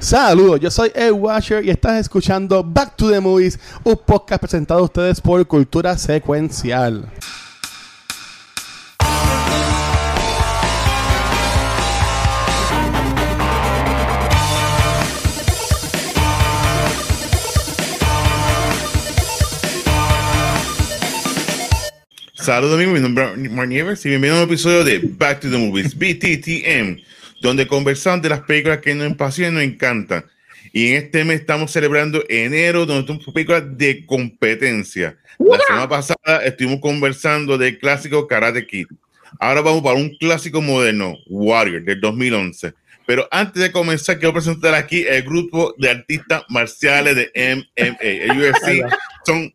Saludos, yo soy Ed Washer y estás escuchando Back to the Movies, un podcast presentado a ustedes por Cultura Secuencial. Saludos amigos, mi nombre es Mark Nieves y bienvenido a un episodio de Back to the Movies, BTTM, donde conversamos de las películas que nos apasionan y nos encantan. Y en este mes estamos celebrando enero, donde tenemos películas de competencia. La semana pasada estuvimos conversando del clásico Karate Kid. Ahora vamos para un clásico moderno, Warrior, del 2011. Pero antes de comenzar, quiero presentar aquí el grupo de artistas marciales de MMA. El UFC son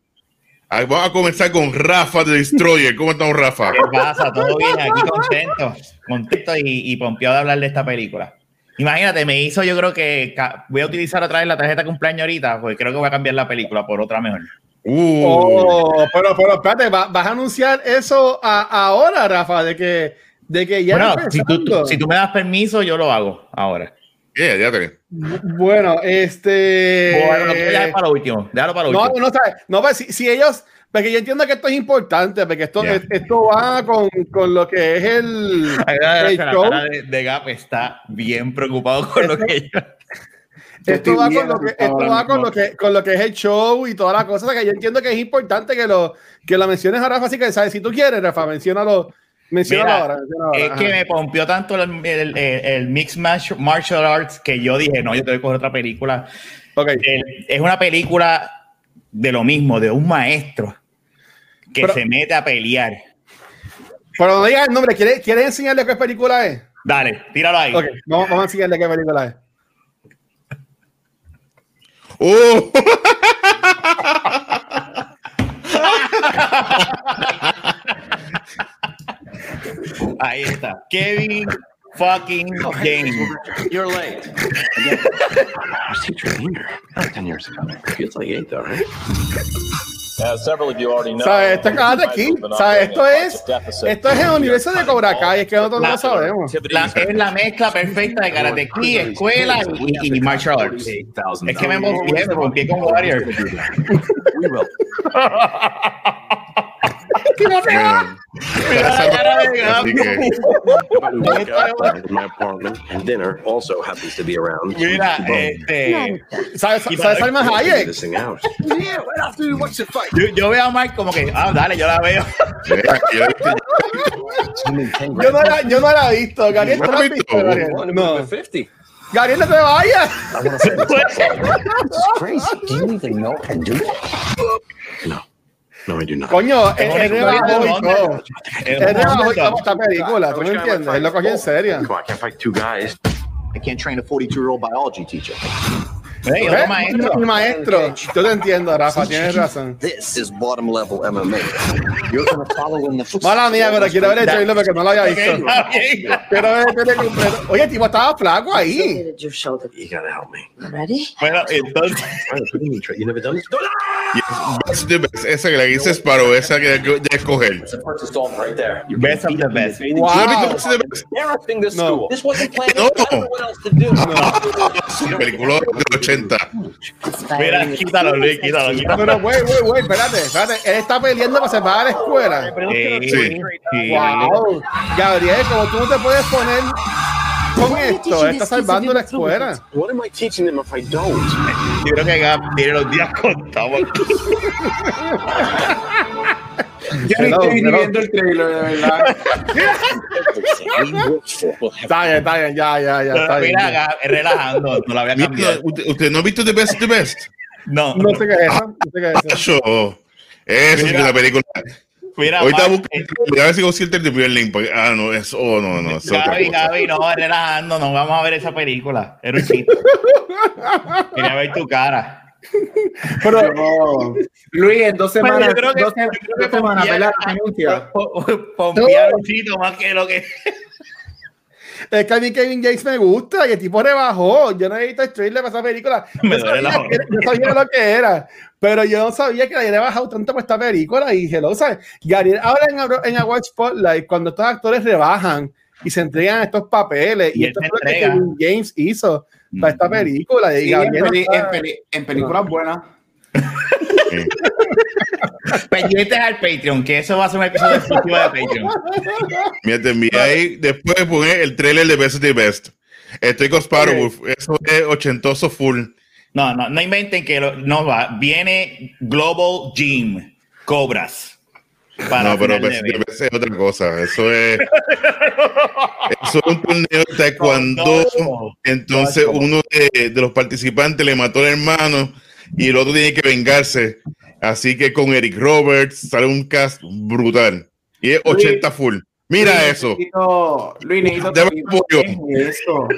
Vamos a comenzar con Rafa de Destroyer. ¿Cómo estamos, Rafa? ¿Qué pasa? ¿Todo bien? Aquí contento. Contento y, y pompeado de hablar de esta película. Imagínate, me hizo, yo creo que voy a utilizar otra vez la tarjeta de cumpleaños ahorita, porque creo que voy a cambiar la película por otra mejor. Uh. Oh, pero, pero espérate, ¿vas a anunciar eso a, ahora, Rafa? De que, de que ya. Bueno, si tú, si tú me das permiso, yo lo hago ahora. Yeah, ya te bueno, este. Bueno, déjalo para lo último. Déjalo para lo no, último. No, no, no, pues, si, si, ellos. Porque yo entiendo que esto es importante, porque esto, yeah. esto va con, con, lo que es el. el la show. de, de, Gap está bien preocupado con lo que yo. Esto va, con lo, que, esto va con, lo que, con lo que es el show y todas las cosas. Que yo entiendo que es importante que lo, que lo menciones a Rafa. Así que, ¿sabes? Si tú quieres, Rafa, menciónalo Mira, ahora, ahora. Es que me pompió tanto el, el, el, Mixed Martial Arts que yo dije, no, yo tengo que coger otra película. Okay. es una película de lo mismo, de un maestro que pero, se mete a pelear. Pero no digas el nombre, ¿quieres, ¿quieres enseñarle qué película es? Dale, tíralo ahí. Okay, vamos, vamos a enseñarle qué película es. ¡Oh! Ahí está. Kevin fucking James. You're late. Again. I was teacher about 10 years ago. Feels like eight, though, right? Several of you already know, ¿Sabes? Esto acaba de aquí. ¿Sabes? Esto es, esto es el universo de Cobra Kai. Es que nosotros no lo sabemos. La, es la mezcla perfecta de Karate Kid, escuela y, y martial arts. Es que me emboqué, me emboqué con Warrior. We will. ¿Qué no te va? my apartment dinner also happens to be around. Mira, este. ¿Sabes, ¿sabes Salma Hayek? This thing out. Yeah, right after you watch the fight. Yo, yo veo a Mike como que, ah, dale, yo la veo. yo, no la, yo no la he visto. Gabriel, ¿tú la has visto? Gabriel? No. 50. Gabriel, no te vayas. I want to say this. this is crazy. Do you even know how to do that? No. No, I do not. Coño, él rebajó y todo. Él rebajó y todo esta película, ¿tú me entiendes? Él lo cogió en serio. Come on, I can't fight two guys. I can't train a 42-year-old biology teacher. Hey, otro maestro. Mi maestro. Yo te entiendo, Rafa, tienes razón. This is bottom level MMA. You're to follow in the. Mala mía, pero quiero ver el trailer porque no lo había visto. Quiero ver el trailer completo. Oye, tipo estaba flaco ahí. You gotta help me. Ready? Bueno, entonces. You never done this? Best the best. Esa que le dices esa que de escoger. It's the first installment right there. You Best of the best. Wow. Best the best. Everything this No. school. This wasn't planned. No. I don't know what else to do. Su película del 80. Mira, quítalo, Luis, quítalo, quítalo. Pero, güey, güey, güey, espérate, espérate. Él está peleando para salvar a la escuela. Sí, Sí. sí. Wow. Gabriel, como tú no te puedes poner con esto, está salvando la escuela. What am I teaching them if I don't? Yo creo que Gab tiene los días contados. Yo ni estoy ni viendo el trailer, de verdad. Está bien, está bien, ya, ya, ya. Está bien. Mira, relajando, no la voy a cambiar. ¿Usted, usted no ha visto The Best the Best? No, No sé qué es eso. No sé qué es eso. Eso. Es la película. mira, Ahorita busco, a ver si consigo el primer link. porque- ah, no, es, oh, no, no. Es Gaby. Gaby, no, relajando, no vamos a ver esa película. Era un chiste. Quería ver tu cara. Pero, Luis, en dos Bueno, semanas, yo creo que, dos, yo creo que semanas, ¿verdad? Anuncia. pompear un chito más que lo que. es que a mí Kevin James me gusta, y el tipo rebajó. Yo no he visto el trailer para esa película. Me yo, sabía que yo sabía lo que era, pero yo no sabía que le había bajado tanto por esta película. Y hello, ¿sabes? Gabriel habla en, en Award Spotlight cuando estos actores rebajan y se entregan estos papeles. Y, Y esto es lo que. Kevin James hizo. Para esta película. Y Sí, en, Gabriel peli- está- en peli- en películas buenas. Pendientes al Patreon, que eso va a ser un episodio exclusivo de Patreon. Mira, te envié ahí. Después de poner el trailer de Best of the Best. Estoy con Sparrowwolf. Eso es ochentoso full. No, no, no inventen que lo- no va. Viene Global Gym, Cobras. Para no, pero final de Best of the mes. Best es otra cosa. Eso es. Eso es un torneo de taekwondo. No. Entonces, uno de, de los participantes le mató al hermano y el otro tiene que vengarse. Así que con Eric Roberts sale un cast brutal. Y es 80 full. Mira Luis, eso. necesito- Luis, necesito Dame tu- apoyo. ¿Qué es eso?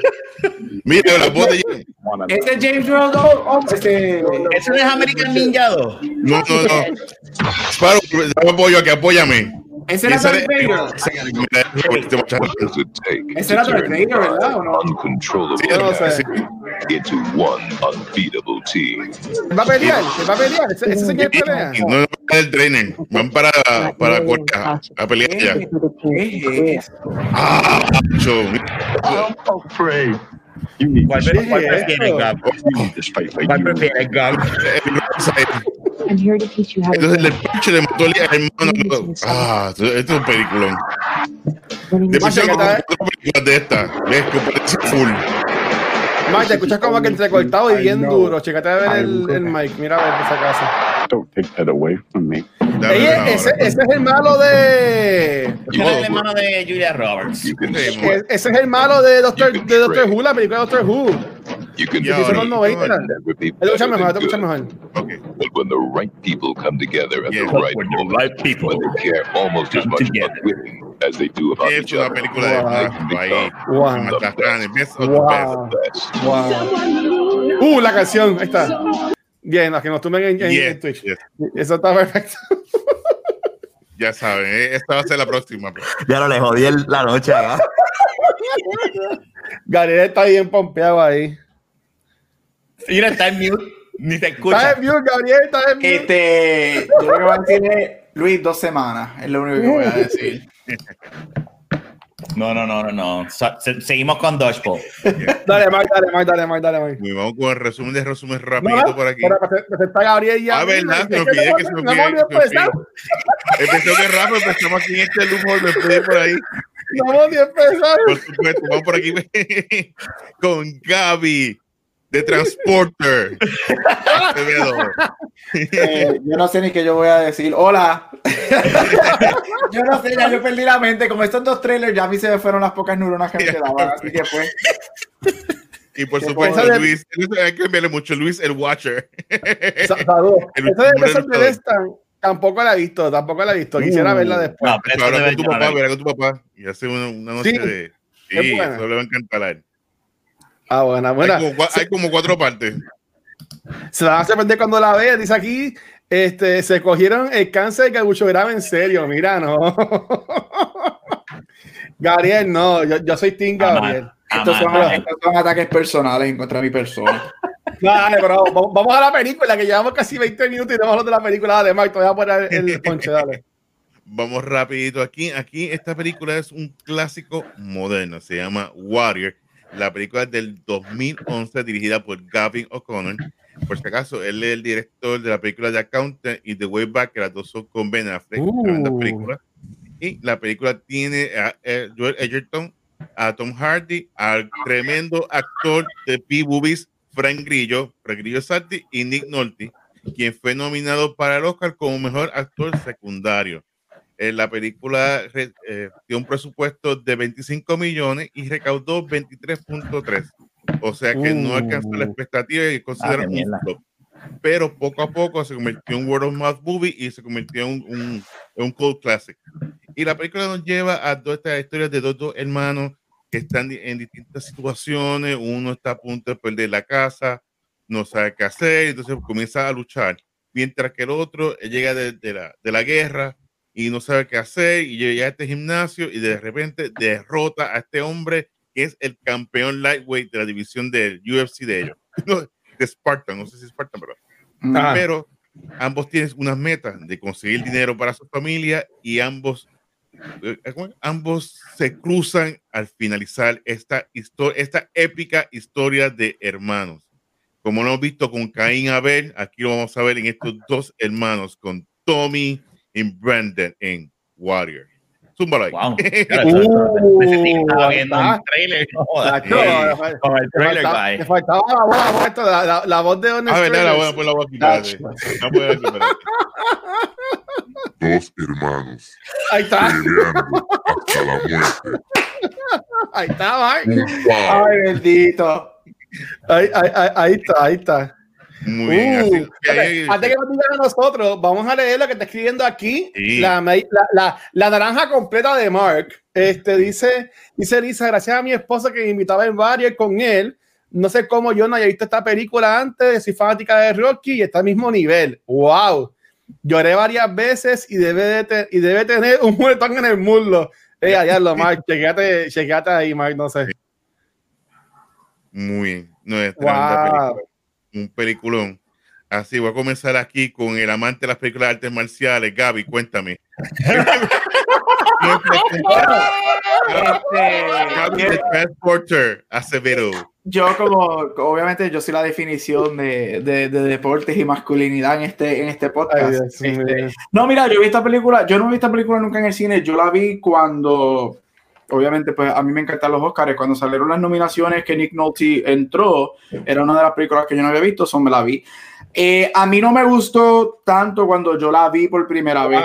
Mira la voz de ¿Ese es James Earl Jones? Oh, ese- ¿Eso no es American Ninja 2? No, no, no. Sparrow, dame apoyo aquí, apóyame. Ese era Darth de- Vader. Ese era Darth Vader, ¿verdad? ¿O no? uncontrollable Sí, no sé. into one unbeatable team? ¿Va a pelear? ¿Va a pelear? ¿Ese, ese señor pelea? No, no, el trainer. Van para, para a pelear ya. ¿Qué es eso? Ah. I'm afraid. You need ¿Cuál, pre- cuál Sí, prefiere, esto. Gab? ¿Cuál you prefiere, Gab? I'm here to teach you how to Entonces el parche le mató al hermano. Ah, esto es un peliculón. Películas de esta. ¿Ves? Que parece full. Mike, te escuchas como que entrecortado y bien duro. Chécate a ver el, el mic. Mira a ver esa casa. Don't take that away from me. Ese, es el malo de. Ese era el hermano de Julia Roberts. Ese es el malo de Doctor, de Doctor Who, la película de Doctor Who. you can Ya, Que hizo en ahora, los 90. never be Te escuchas better mejor, te than escuchas good. mejor. Ok. But when the right people come together at Yeah. the right When the moment, right people when they care almost as come much together. about winning as they do about Es each una other, película de Wow. Wow. Matatran, Best of the Wow. best. Wow. Uh, la canción. Ahí está. Bien, los que nos tumben en, Twitch. yes. Eso está perfecto. Ya saben, eh, esta va a ser la próxima. Ya no le jodí el- la noche, ¿verdad? Gabriel está bien pompeado ahí. Mira, está en mute, ni te Está escucha. en mute, Gabriel, está en mute. Este, yo lo que voy a decir es, Luis, dos semanas, es lo único que voy a decir. No, no, no, no, no. Se- seguimos con Dodgeball. Dale, Mike, dale, Mike, dale, Mike, dale, Mike. Muy vamos con el resumen de resumen rapidito no, por aquí. pero prese- presenta a Gabriel ya. Ah, verdad, se me olvidé que se me me empezado. Empezó que rápido, empezamos aquí en este lujo de pedir por ahí. No ni empezado. Por supuesto, vamos por aquí con Gaby de Transporter. Eh, yo no sé ni qué yo voy a decir. Hola. yo no sé, ya yo perdí la mente. Con estos dos trailers ya a mí se me fueron las pocas neuronas que me quedaban. Así que pues. Y por supuesto, bueno. Luis, hay que enviarle mucho, Luis el Watcher. El de tampoco la he visto, tampoco la he visto. Quisiera Uh. verla después. No, pero debe con tu papá, con tu papá. Y hace una, una noche Sí, de. Sí, eso le va a encantar a él. Ah, buena, buena. Hay, como, cua- hay como cuatro partes. Se la va a sorprender cuando la vea. Dice aquí, este, se cogieron el cáncer de Gabucho grave en serio. Mira, no. Gabriel, no, yo, yo soy Team Gabriel. Estos son, estos son ataques personales en contra de mi persona. Dale, pero vamos, a la película, que llevamos casi 20 minutos y no hemos hablado de la película. Mike, te voy a poner el ponche, dale. Vamos rapidito aquí. Aquí esta película es un clásico moderno. Se llama Warrior. La película es del 2011 dirigida por Gavin O'Connor. Por si acaso, él es el director de la película The Accountant y The Way Back, que las dos son con Ben Affleck. Uh. películas. Y la película tiene a, Joel Edgerton, a Tom Hardy, al tremendo actor de P-Movies, Frank Grillo, Frank Grillo Sarti y Nick Nolte, quien fue nominado para el Oscar como mejor actor secundario. Eh, la película re- eh, tiene un presupuesto de 25 millones y recaudó 23.3. O sea que no Uh. alcanzó la expectativa y es considerado qué un flop. Pero poco a poco se convirtió en un Word of Mouth movie y se convirtió en un, un, un cult classic. Y la película nos lleva a dos estas historias de dos, dos hermanos que están en distintas situaciones. Uno está a punto de perder la casa, no sabe qué hacer, entonces comienza a luchar. Mientras que el otro eh, llega de, de la, de la guerra y no sabe qué hacer y llega a este gimnasio y de repente derrota a este hombre que es el campeón lightweight de la división del UFC de ellos. No, de Spartan, no sé si Spartan, pero pero ambos tienen unas metas de conseguir dinero para su familia y ambos eh, ¿cómo es? ambos se cruzan al finalizar esta, histo- esta épica historia de hermanos. Como lo hemos visto con Caín Abel, aquí lo vamos a ver en estos dos hermanos, con Tommy y Brandon en Warrior. Zúmbalo ahí. Wow. Claro, estaba viendo ah. un trailer. no Con el trailer, faltaba la voz, la, voz, la, la, la voz de Honest Ah, verdad, la voy a Trailers. poner la sí. La voy a quitar. Dos hermanos Ahí está, hasta la muerte. ahí está. Ay, bendito. Ahí, ahí, ahí, ahí está, ahí está. Muy bien. Uh, así que antes que nos digan a nosotros, vamos a leer lo que está escribiendo aquí. Sí. La, ma- la, la, la naranja completa de Mark. Este dice, dice Lisa, gracias a mi esposa que me invitaba en varios con él. No sé cómo yo no haya visto esta película antes, soy fanática de Rocky y está al mismo nivel. ¡Wow! Lloré varias veces y debe, de te- y debe tener un muertón en el muslo. Eh, allá lo Mark, chequeate, chequeate ahí, Mark, no sé. Muy bien. No, es tremenda Wow. película. Un peliculón. Así, voy a comenzar aquí con el amante de las películas de artes marciales. Gaby, cuéntame. Gaby de Transporter Acevedo. Yo como, obviamente yo soy la definición de, de- de deportes y masculinidad en este, en este Ay, podcast. Dios Este, no, mira, yo vi esta película, yo no vi esta película nunca en el cine, yo la vi cuando, obviamente, pues a mí me encantan los Oscars, cuando salieron las nominaciones que Nick Nolte entró, era una de las películas que yo no había visto, son me la vi. Eh, a mí no me gustó tanto cuando yo la vi por primera vez,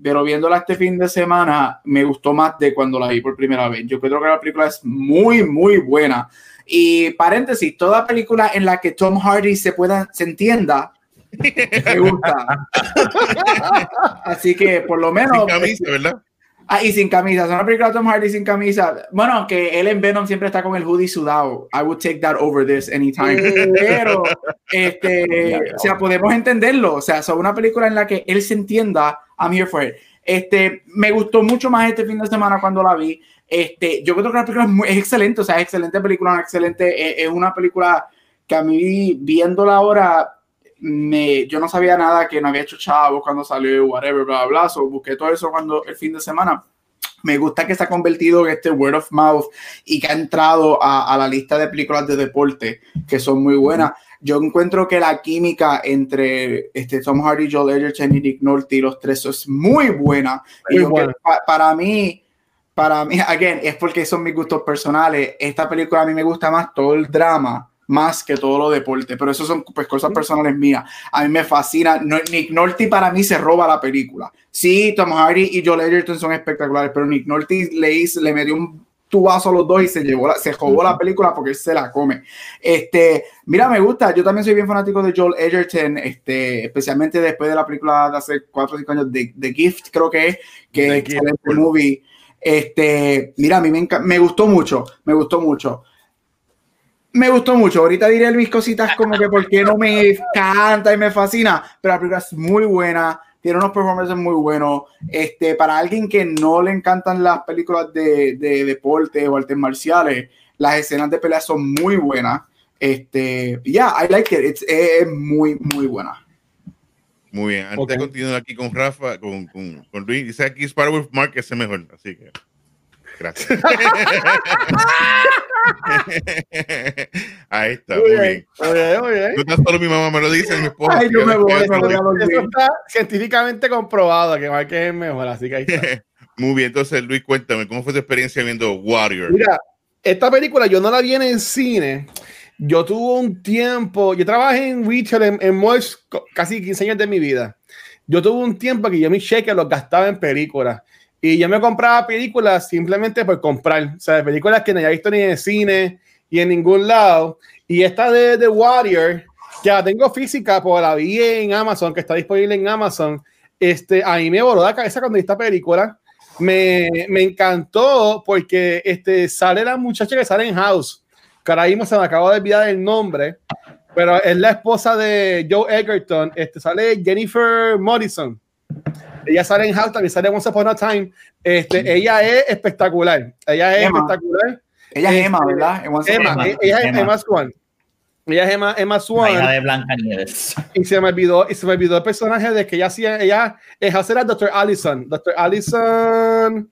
pero viéndola este fin de semana me gustó más de cuando la vi por primera vez. Yo creo que la película es muy, muy buena. Y paréntesis, toda película en la que Tom Hardy se pueda, se entienda, me gusta. Así que por lo menos. Sin camisa, ¿verdad? Ah, y sin camisa. Es una película de Tom Hardy sin camisa. Bueno, aunque él en Venom siempre está con el hoodie sudado. I would take that over this anytime. Pero, este, o sea, podemos entenderlo. O sea, es una película en la que él se entienda. I'm here for it. Este, me gustó mucho más este fin de semana cuando la vi. Este, yo creo que la película es, muy- es excelente. O sea, es excelente película, una excelente. Es, es una película que a mí, viéndola ahora, me, yo no sabía nada que no había hecho Chavo cuando salió, whatever, bla, bla, bla. So, busqué todo eso cuando el fin de semana. Me gusta que se ha convertido en este word of mouth y que ha entrado a, a la lista de películas de deporte que son muy buenas. Yo encuentro que la química entre este, Tom Hardy, Joel Edgerton y Nick Nolte, los tres, es muy buena. Y Muy yo buena. pa- para mí, para mí, again, es porque son mis gustos personales. Esta película a mí me gusta más todo el drama más que todo lo deporte, pero eso son pues, cosas personales mías. A mí me fascina. No- Nick Nolte para mí se roba la película. Sí, Tom Hardy y Joel Edgerton son espectaculares, pero Nick Nolte le, hizo- le metió un tubazo a los dos y se llevó la, se jugó la película porque él se la come. Este, mira, me gusta. Yo también soy bien fanático de Joel Edgerton, este, especialmente después de la película de hace 4 o 5 años, de The Gift, creo que es, que The es excelente movie. Este, mira, a mí me, me gustó mucho, me gustó mucho. Me gustó mucho. Ahorita diré mis cositas como que por qué no me encanta y me fascina, pero la película es muy buena, tiene unos performances muy buenos. Este, para alguien que no le encantan las películas de, de deporte o artes marciales, las escenas de pelea son muy buenas. Este, yeah, I like it. It's, es muy, muy buena. Muy bien. Antes Ok. de continuar aquí con Rafa, con, con, con Luis, dice aquí Sparrow Mark es el mejor. Así que, gracias. Ahí está, muy bien. Muy bien, muy bien. No tan solo mi mamá me lo dice, mi esposa. Ay, yo me voy, Fíjate, me a Eso está científicamente comprobado que Mark es el mejor, así que ahí está. Muy bien, entonces Luis, cuéntame, ¿cómo fue tu experiencia viendo Warrior? Mira, esta película yo no la vi en el cine. Yo tuve un tiempo, yo trabajé en retail en, en casi 15 años de mi vida. Yo tuve un tiempo que yo mis cheques los gastaba en películas. Y yo me compraba películas simplemente por comprar. O sea, películas que no había visto ni en el cine y en ningún lado. Y esta de The Warrior, que la tengo física, porque la vi en Amazon, que está disponible en Amazon. Este, a mí me voló la cabeza cuando vi esta película. Me, me encantó porque este, sale la muchacha que sale en House, que ahora mismo se me acaba de olvidar el nombre, pero es la esposa de Joe Egerton. Este, sale Jennifer Morrison. Ella sale en House, también sale en Once Upon a Time. Este, ella es espectacular. Ella es Emma. espectacular. Ella es Este, Emma, ¿verdad? En Once Emma, Time. ella es Emma. Emma Swan. Ella es Emma, Emma La Swan. hija de Blanca Nieves. Y se me olvidó, y se me olvidó el personaje de que ella hacía, ella es hacer a Dr. Allison. Dr. Allison.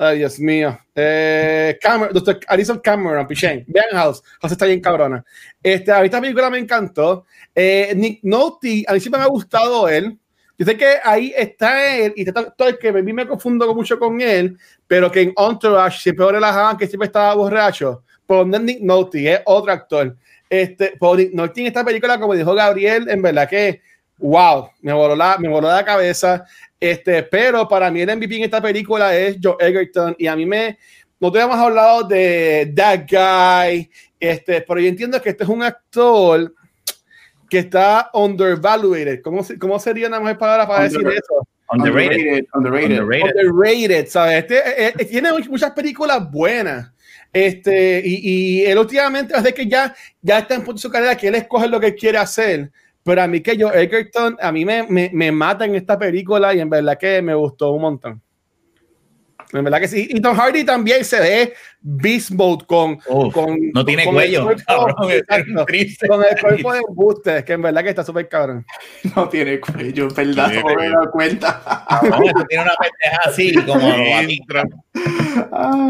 Ay, Dios mío. Eh, Cameron, Dr. Allison Cameron, Pichén. Vean House. House está bien cabrona. Este, a mí esta película me encantó. Eh, Nick Nolte, a mí siempre me ha gustado él. Yo sé que ahí está él, y está todo el que a mí me confundo mucho con él, pero que en Entourage siempre relajaban, que siempre estaba borracho. Por Nick Nolte, es otro actor. Este, por Nick Nolte en esta película, como dijo Gabriel, en verdad que, wow, me voló la, me voló la cabeza. Este, pero para mí el MVP en esta película es Joe Egerton, y a mí me, no te hemos hablado de That Guy, este, pero yo entiendo que este es un actor que está undervaluated. ¿Cómo, cómo sería una mejor palabra para decir Under- eso? Underrated. Underrated. Underrated. Underrated, ¿sabes? Este, eh, eh, tiene much- muchas películas buenas. Este, y, y él últimamente, desde que ya, ya está en punto de su carrera, que él escoge lo que quiere hacer. Pero a mí que yo, Egerton, a mí me, me, me mata en esta película y en verdad que me gustó un montón. En verdad que sí. Y Tom Hardy también se ve beast mode con, Uf, con no tiene con cuello, El cuerpo, cabrón, con el cuerpo de embuste, que en verdad que está súper cabrón. No tiene cuello, ¿verdad? Tiene No me he dado cuenta. Eso tiene una pendeja así, como.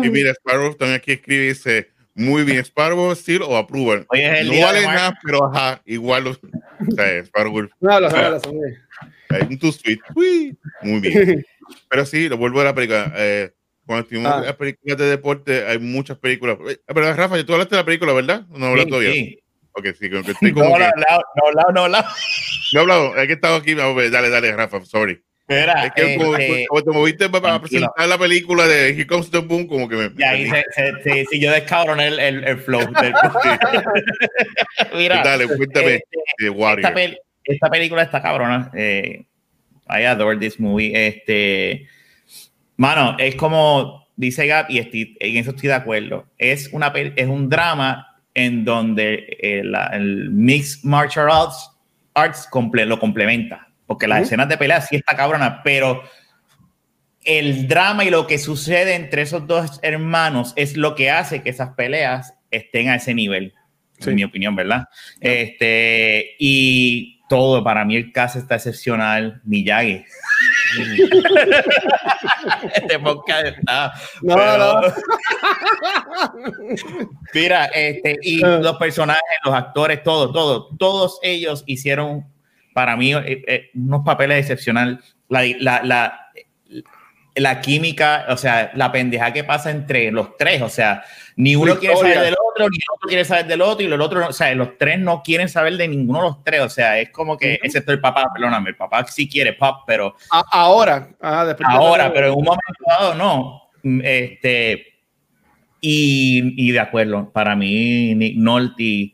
Y mira, Sparrow también aquí escribe y dice, muy bien, Sparrow, Steel o Approval. Hoy es el no vale nada, pero ajá, igual. lo- O sea, Sparrow, No, lo sé, lo sé, muy un too sweet. Uy, Muy bien. Pero sí, lo vuelvo a la película. Eh, cuando estuvimos Ah. en las películas de deporte, hay muchas películas. Eh, Pero Rafa, tú hablaste de la película, ¿verdad? No hablas Sí, todavía. sí. Ok, sí, como que estoy No, como no, que. no, no, no, no. No he hablado, es que estaba aquí. Dale, dale, Rafa, sorry. Espera, Es que como, este, como te moviste para, para tranquilo. presentar la película de Here Comes the Boom, como que me. y ahí se, se, se- si yo descabroné el, el, el flow. Del... Mira, Dale, cuéntame este, de Warrior. esta, pel- esta película está cabrona. Eh, I adore this movie. Este, mano, es como dice Gap, y estoy- en eso estoy de acuerdo. Es, una, es un drama en donde el, el Mixed Martial Arts, arts comple- lo complementa. Porque las Ujú. escenas de pelea sí está cabrona, pero el drama y lo que sucede entre esos dos hermanos es lo que hace que esas peleas estén a ese nivel, Sí. en mi opinión, ¿verdad? Este, y todo, para mí el caso está excepcional, Miyagi. este podcast está... No, pero- no. Mira, este, y Ah. los personajes, los actores, todo, todo, todos ellos hicieron para mí eh, eh, unos papeles excepcionales. La, la, la, la química, o sea, la pendeja que pasa entre los tres, o sea, ni uno quiere saber del otro, ni el otro quiere saber del otro, y el otro, no, o sea, los tres no quieren saber de ninguno de los tres, o sea, es como que, Ujú. excepto el papá, perdóname, el papá sí quiere pop, pero A- ahora, ah, después de- ahora, pero en un momento dado no. Mm, Este, y, y de acuerdo, para mí, Nick Nolte,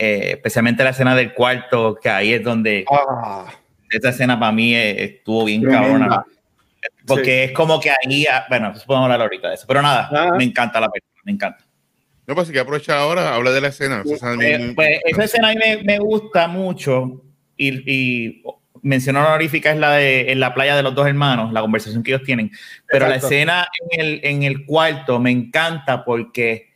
eh, especialmente la escena del cuarto, que ahí es donde Ah, esa escena para mí eh, estuvo bien Tremenda. cabrona. Porque es como que ahí, ah, bueno, pues podemos hablar ahorita de eso, pero nada, Ah. me encanta la película, me encanta. No, pues hay que aprovechar ahora, habla de la escena. Esa escena Eh, pues esa escena a mí me, me gusta mucho y, y mención honorífica es la de en la playa de los dos hermanos, la conversación que ellos tienen. Pero Exacto. la escena en el, en el cuarto me encanta porque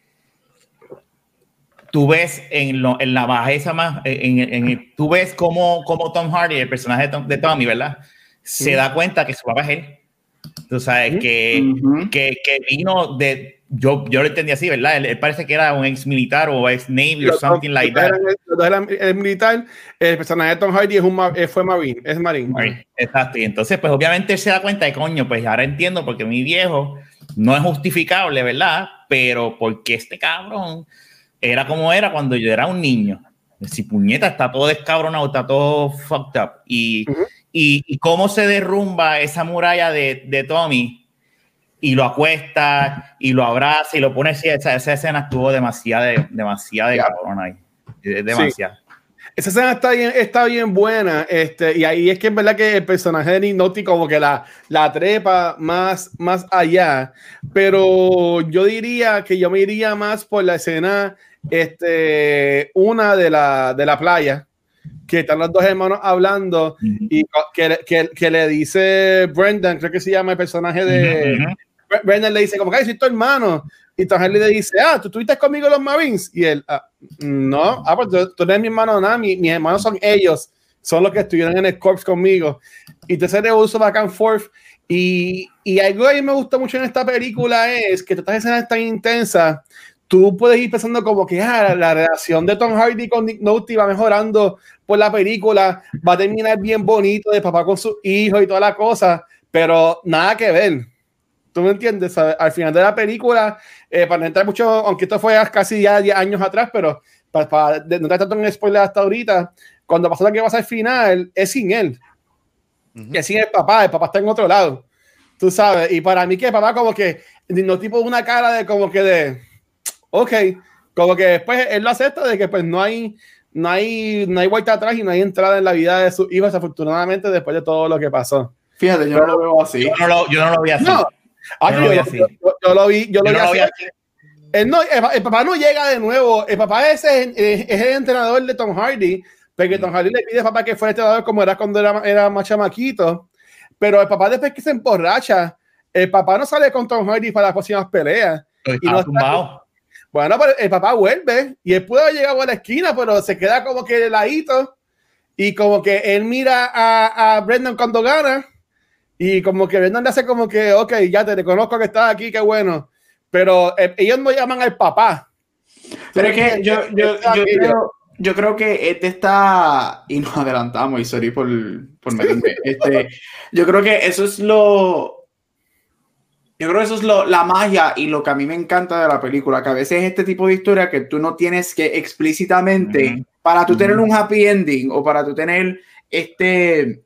tú ves en, lo- en la bajeza más, en, en- en- tú ves cómo, cómo Tom Hardy, el personaje de, Tom- de Tommy, ¿verdad? Se da cuenta que su papá es él. Tú sabes Ujú. que Ujú. que, que vino de. Yo, yo lo entendí así, ¿verdad? Él, él parece que era un ex militar o ex Navy o something like los that. eran el militar. El personaje de Tom Hardy es un, eh, fue Marine, es Marine. Right, Exacto. Y entonces, pues obviamente él se da cuenta de coño, pues ahora entiendo porque mi viejo no es justificable, ¿verdad? Pero porque este cabrón era como era cuando yo era un niño. Si puñeta está todo descabronado, está todo fucked up. Y, Ujú. Y, y cómo se derrumba esa muralla de, de Tommy y lo acuesta y lo abraza y lo pone así. Esa, esa escena estuvo demasiado, demasiado Ya. cabrona ahí. Eh, Demasiado. Esa escena está bien, está bien buena. Este, y ahí es que es verdad que el personaje de Nick Nolte como que la, la trepa más, más allá. Pero yo diría que yo me iría más por la escena, este, una de la, de la playa, que están los dos hermanos hablando y que, que, que le dice Brendan, creo que se llama el personaje de. Brendan le dice, como que soy tu hermano. Y Hardy le dice, ah, tú estuviste conmigo en los Marines. Y él, ah, no, ah, pues tú, tú no eres mi hermano, nada, mi- mis hermanos son ellos, son los que estuvieron en el Corps conmigo. Y te se uso back and forth. Y, y algo que a mí me gustó mucho en esta película es que todas estas escenas tan intensas, tú puedes ir pensando como que ah, la relación de Tom Hardy con Nick Nolte va mejorando por la película, va a terminar bien bonito de papá con su hijo y toda la cosa, pero nada que ver. ¿Tú me entiendes? Al final de la película, eh, para no entrar mucho, aunque esto fue casi ya 10 años atrás, pero para, para no entrar tanto en spoiler hasta ahorita, cuando pasó lo que pasa al final, es sin él. Ujú. Que es sin el papá, el papá está en otro lado. Tú sabes, y para mí que el papá como que, no tipo una cara de como que de, ok, como que después él lo acepta de que pues no hay, no hay, no hay vuelta atrás y no hay entrada en la vida de sus hijos, desafortunadamente, después de todo lo que pasó. Fíjate, yo no lo veo así. Yo no lo, yo no lo vi así. No, Ah, Yo no lo vi yo, así. yo- yo- yo lo vi, yo lo Yo vi no lo vi así. así. Él no, el, el papá no llega de nuevo. El papá ese es, es- es el entrenador de Tom Hardy, porque Tom Hardy le pide al papá que fuera entrenador como era cuando era, era más chamaquito. Pero el papá después que se emborracha, el papá no sale con Tom Hardy para las próximas peleas. Y no está- tumbado. Bueno, pero el papá vuelve y él puede haber llegado a la esquina, pero se queda como que de ladito y como que él mira a, a Brendan cuando gana y como que Brendan le hace como que, ok, ya te reconozco que estás aquí, qué bueno. Pero eh, ellos no llaman al papá. Pero es que yo, yo, yo, creo, yo creo que este está, y nos adelantamos, y sorry por, por meterme, este, yo creo que eso es lo, yo creo que eso es lo, la magia y lo que a mí me encanta de la película, que a veces es este tipo de historia que tú no tienes que explícitamente, Ujú. para tú tener Ujú. un happy ending o para tú tener este,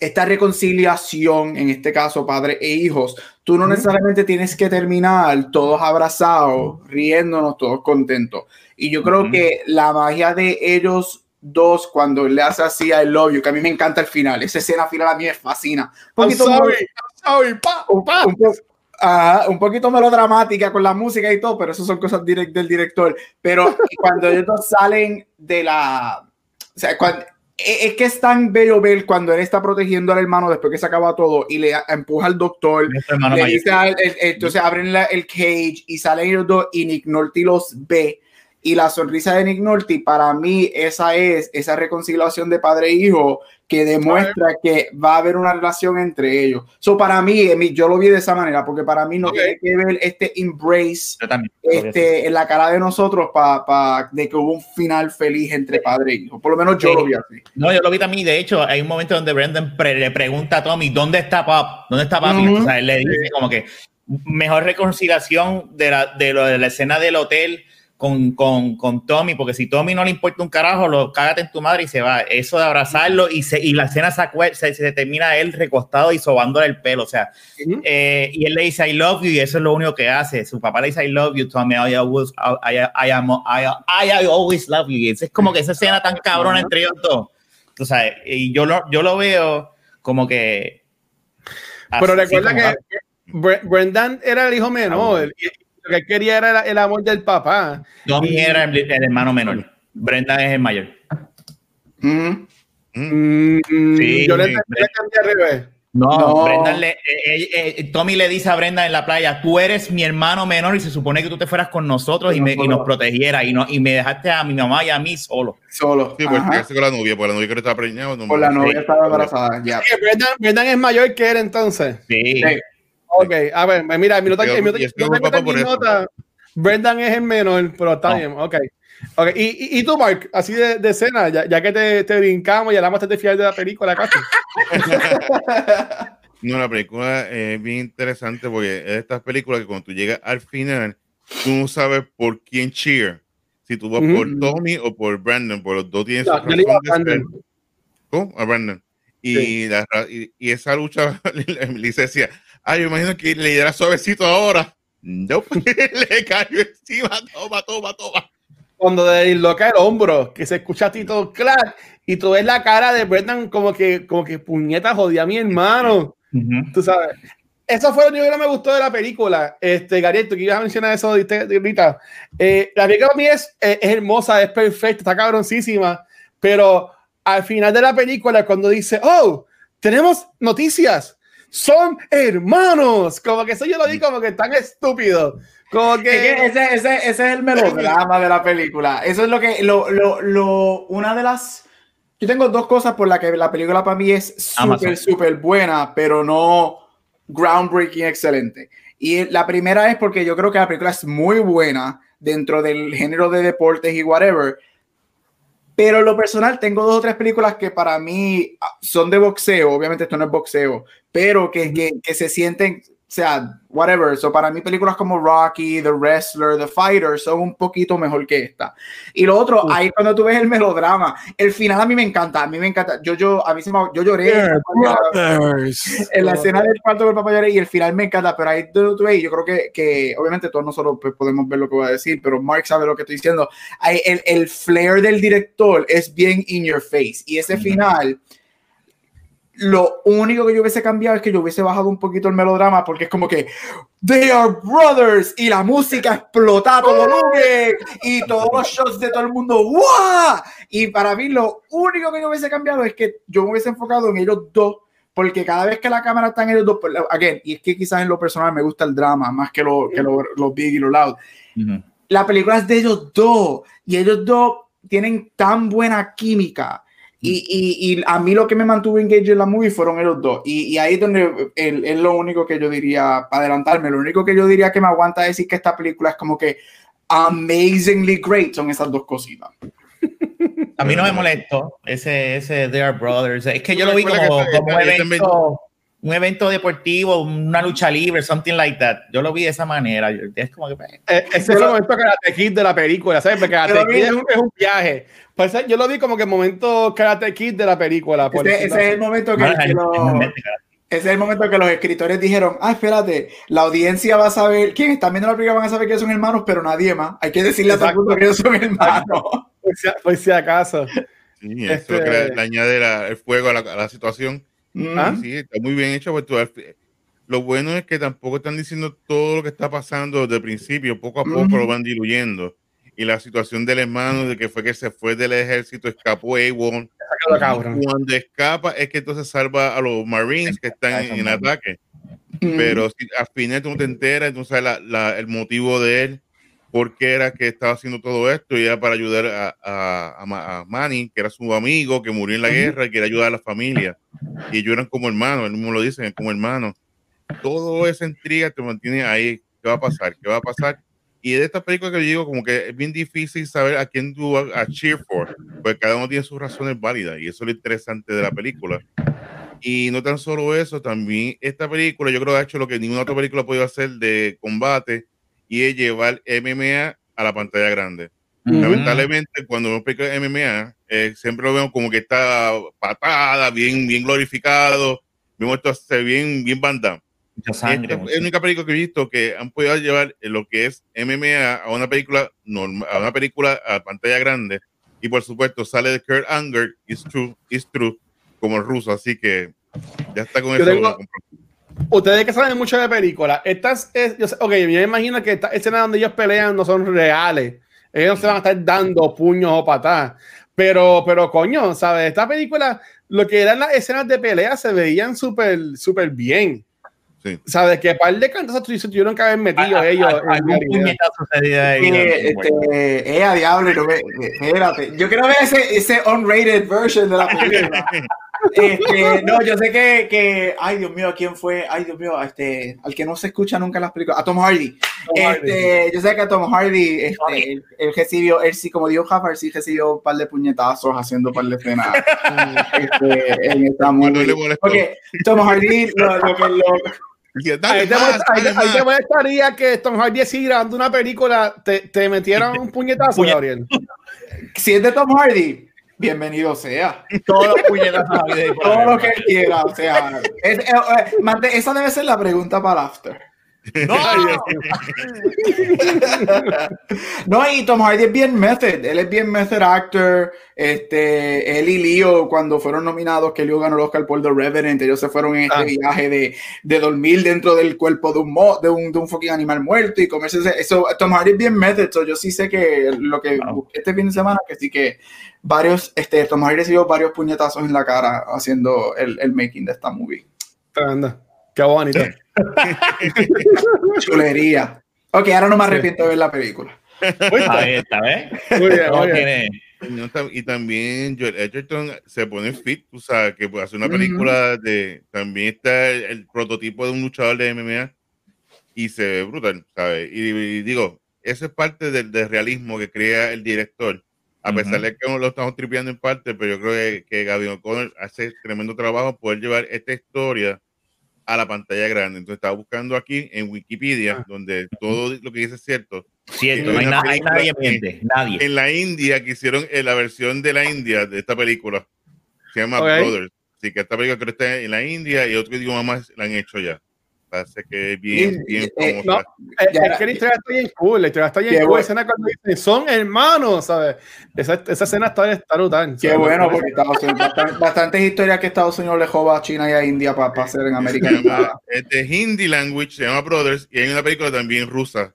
esta reconciliación, en este caso padre e hijos, tú no necesariamente tienes que terminar todos abrazados, riéndonos, todos contentos. Y yo creo que la magia de ellos dos, cuando le hace así I love you, que a mí me encanta el final, esa escena final a mí me fascina. Un poquito, sorry, sorry, pa, un, pa. un po- ajá, un poquito melodramática con la música y todo, pero eso son cosas direct del director. Pero cuando ellos salen de la... O sea, cuando, es es que es tan bello ver cuando él está protegiendo al hermano después que se acaba todo y le empuja al doctor. Le dice al- el- el- entonces abren la- el cage y salen ellos dos y Nick Nolte los ve. Y la sonrisa de Nick Nolte, para mí, esa es esa reconciliación de padre e hijo que demuestra que va a haber una relación entre ellos. So, para mí, Emi, yo lo vi de esa manera, porque para mí no Ok. tiene que ver este embrace este, en la cara de nosotros para de que hubo un final feliz entre padre e hijo. Por lo menos yo Sí. lo vi así. No, yo lo vi también. De hecho, hay un momento donde Brendan pre- le pregunta a Tommy, ¿dónde está Pop? ¿Dónde está Papi? Ujú. O sea, él le dice como que mejor reconciliación de, la, de, lo, de la escena del hotel con, con, con Tommy, porque si Tommy no le importa un carajo, lo cágate en tu madre y se va. Eso de abrazarlo y, se, y la escena se, se, se termina él recostado y sobándole el pelo. O sea, Ujú. eh, y él le dice I love you y eso es lo único que hace. Su papá le dice I love you, Tommy, I always, I, I, am, I, I, I always love you. Y es como que esa escena tan cabrona entre ellos dos. Tú sabes, y yo lo, yo lo veo como que. Pero así recuerda como- que Bre- Brendan era el hijo menor. y lo que él quería era el amor del papá. Tommy era el, el hermano menor. Brendan es el mayor. Mm. Mm, Sí, yo le sí. entendí al revés. No, le, eh, eh, eh, Tommy le dice a Brendan en la playa, tú eres mi hermano menor y se supone que tú te fueras con nosotros y, me, y nos protegieras y, no, y me dejaste a mi mamá y a mí solo. Solo. Sí, porque Ajá. ese con la novia, porque la novia que estaba preñada. No, Por la no, novia estaba embarazada. Ya. Brendan, Brendan es mayor que él entonces. Sí. Sí. Ok, a ver, mira, mi nota, Y mi nota- yo tengo Brendan es el menor, pero está No. bien, ok. okay. Y, y, y tú, Mark, así de, de escena, ya, ya que te, te brincamos y hablamos hasta el final de la película casi. No, la película es bien interesante porque es de estas películas que cuando tú llegas al final, tú no sabes por quién cheer. Si tú vas por Tommy o por Brandon, por los dos tienen su No, yo le a de. Brandon. ¿Cómo? A Brandon. Y, Sí. la ra- y, y esa lucha, Lisa decía, ay, yo imagino que le diera suavecito ahora. No, le cayó encima, toma, toma, toma. Cuando desloca el hombro, que se escucha a Tito Clark y tú ves la cara de Brendan como que, como que puñeta jodía a mi hermano. Ujú. Tú sabes. Eso fue lo único que no me gustó de la película. Este, Gabriel, tú que ibas a mencionar eso ahorita. ahorita. Eh, la película para mí es, eh, es hermosa, es perfecta, está cabroncísima, pero al final de la película, cuando dice, oh, tenemos noticias, son hermanos. Como que eso yo lo di como que tan estúpido. Como Es que que. ese, ese, ese es el melodrama de la película. Eso es lo que, lo, lo, lo, una de las, yo tengo dos cosas por las que la película para mí es súper, súper buena, pero no groundbreaking excelente. Y la primera es porque yo creo que la película es muy buena dentro del género de deportes y whatever. Pero en lo personal tengo dos o tres películas que para mí ah, son de boxeo, obviamente esto no es boxeo, pero que, que, que se sienten, sea, whatever. So para mí películas como Rocky, The Wrestler, The Fighter son un poquito mejor que esta. Y lo otro, ahí cuando tú ves el melodrama, el final a mí me encanta, a mí me encanta. Yo, yo, a mí se me, yo lloré en la escena del cuarto del papá lloré y el final me encanta, pero ahí tú, tú ves, yo creo que, que obviamente todos nosotros pues, podemos ver lo que voy a decir, pero Mark sabe lo que estoy diciendo. Ahí el, el flair del director es bien in your face y ese final, lo único que yo hubiese cambiado es que yo hubiese bajado un poquito el melodrama porque es como que they are brothers y la música explota a todo volumen y todos los shots de todo el mundo ¡guau! y para mí lo único que yo hubiese cambiado es que yo me hubiese enfocado en ellos dos porque cada vez que la cámara está en ellos dos, pues, again, y es que quizás en lo personal me gusta el drama más que lo, que lo, lo big y lo loud. Ujú. La película es de ellos dos y ellos dos tienen tan buena química. Y, y, y a mí lo que me mantuvo engaged en la movie fueron ellos dos. Y, y ahí es donde es lo único que yo diría, para adelantarme, lo único que yo diría que me aguanta decir que esta película es como que amazingly great son esas dos cositas. A mí no me molestó ese, ese They Are Brothers. Es que yo lo vi como, como evento, un evento deportivo, una lucha libre, something like that. Yo lo vi de esa manera. Yo- Es como que. pues, Eh, Ese es el momento Karate Kid de la película, ¿sabes? Porque Karate Kid es un, es un viaje. Pues yo lo vi como que el momento Karate Kid de la película. por Ese, ese es el momento que, en- lo- ese es el momento que los escritores dijeron, ah, espérate, la audiencia va a saber, quienes están viendo la película van a saber que son hermanos, pero nadie más. Hay que decirle a todo el Exacto. mundo que ellos son hermanos. Por si, acaso. Sí, eso Este- que le, le añade la- el fuego a la, a la situación. ¿Ah? Sí, está muy bien hecho. pues, lo bueno es que tampoco están diciendo todo lo que está pasando desde el principio, poco a poco lo van diluyendo. Y la situación del hermano, de que fue que se fue del ejército, escapó A1. Sácalo, cabrón. Cuando escapa es que entonces salva a los Marines que están en, en ataque. Mm. Pero si al final tú no te enteras, la- la- el motivo de él, por qué era que estaba haciendo todo esto, y era para ayudar a, a, a Ma- a Manny, que era su amigo, que murió en la guerra y quería ayudar a la familia. Y ellos eran como hermanos, él mismo lo dicen, como hermanos. Todo esa intriga te mantiene ahí. ¿Qué va a pasar? ¿Qué va a pasar? Y de esta película que yo digo, como que es bien difícil saber a quién tú vas a cheer for, porque cada uno tiene sus razones válidas, y eso es lo interesante de la película. Y no tan solo eso, también esta película yo creo que ha hecho lo que ninguna otra película ha podido hacer de combate y es llevar MMA a la pantalla grande. Ujú. Lamentablemente, cuando vemos películas de MMA, eh, siempre lo vemos como que está patada, bien, bien glorificado, vemos esto hace bien, bien Damme. mucha Esta sangre. es la única película que he visto que han podido llevar lo que es MMA a una película normal, a una película a pantalla grande. Y por supuesto sale de Kurt Anger, is true, is true, como el ruso. Así que ya está con Yo eso. tengo- Ustedes que saben mucho de películas, estas es, yo sé- ok, yo me imagino que estas escenas donde ellos pelean no son reales. Ellos no se van a estar dando puños o patadas. Pero, pero coño, ¿sabes? Esta película, lo que eran las escenas de pelea se veían súper, súper bien. Sí. ¿Sabes? Que par de cantos tu- tuvieron que haber metido A- a- ellos. a- en puñetazo se dio ahí, Eh, este, eh, a diablo, no me- espérate. Yo quiero ver ese, ese unrated version de la película. Este, no, yo sé que, que, ay Dios mío, ¿quién fue? Ay Dios mío, este, al que no se escucha nunca en las películas, a Tom Hardy. Tom Hardy. Este, yo sé que a Tom Hardy, este, él, él recibió, él sí, como dijo Jafar, sí recibió un par de puñetazos haciendo un par de escenas este, en esta molestó. Porque Tom Hardy, lo, lo que lo, dale Ahí te, más, ahí molestaría que Tom Hardy así grabando una película te, te metieran un puñetazo, Puñet- Gabriel. si es de Tom Hardy, bienvenido sea. Todo haber, lo que él quiera, o sea, es- eh, eh, mante- esa debe ser la pregunta para after. ¡No! No, y Tom Hardy es bien method, él es bien method actor, este, él y Leo cuando fueron nominados, que Leo ganó el Oscar por The Revenant, ellos se fueron en este Ah. viaje de, de dormir dentro del cuerpo de un, mo- de un, de un fucking animal muerto y comerse ese- eso, Tom Hardy es bien method, so yo sí sé que lo que Wow. busqué este fin de semana, que sí que varios, este, Tom Hardy recibió varios puñetazos en la cara haciendo el, el making de esta movie. Tremenda. Qué bonito. Chulería. Ok, ahora no me arrepiento de ver la película. Ahí está, ¿ves? Muy bien, muy bien. y también Joel Edgerton se pone fit, o sea, que hacer una película de. También está el, el prototipo de un luchador de MMA y se ve brutal, ¿sabes? Y, y digo, eso es parte del, del realismo que crea el director, a pesar de que lo estamos tripeando en parte, pero yo creo que, que Gaby O'Connor hace tremendo trabajo poder llevar esta historia a la pantalla grande. Entonces estaba buscando aquí en Wikipedia, donde todo lo que dice es cierto. Cierto, no hay, na- hay nadie que- miente, nadie. en la India que hicieron en la versión de la India de esta película. Se llama Ok. Brothers. Así que esta película creo que está en la India y otro idioma más la han hecho ya. Parece que es bien, bien eh, famosa. Eh, Ya- es que la historia está bien cool, la historia está bien Qué cool. bueno. Escena cuando dicen, son hermanos, ¿sabes? Esa, esa escena está, está brutal. Qué ¿sabes? bueno, porque Estados Unidos, bastan- bastantes historias que Estados Unidos le joba a China y a India para hacer en América. Se llama- es de Hindi language, se llama Brothers y hay una película también rusa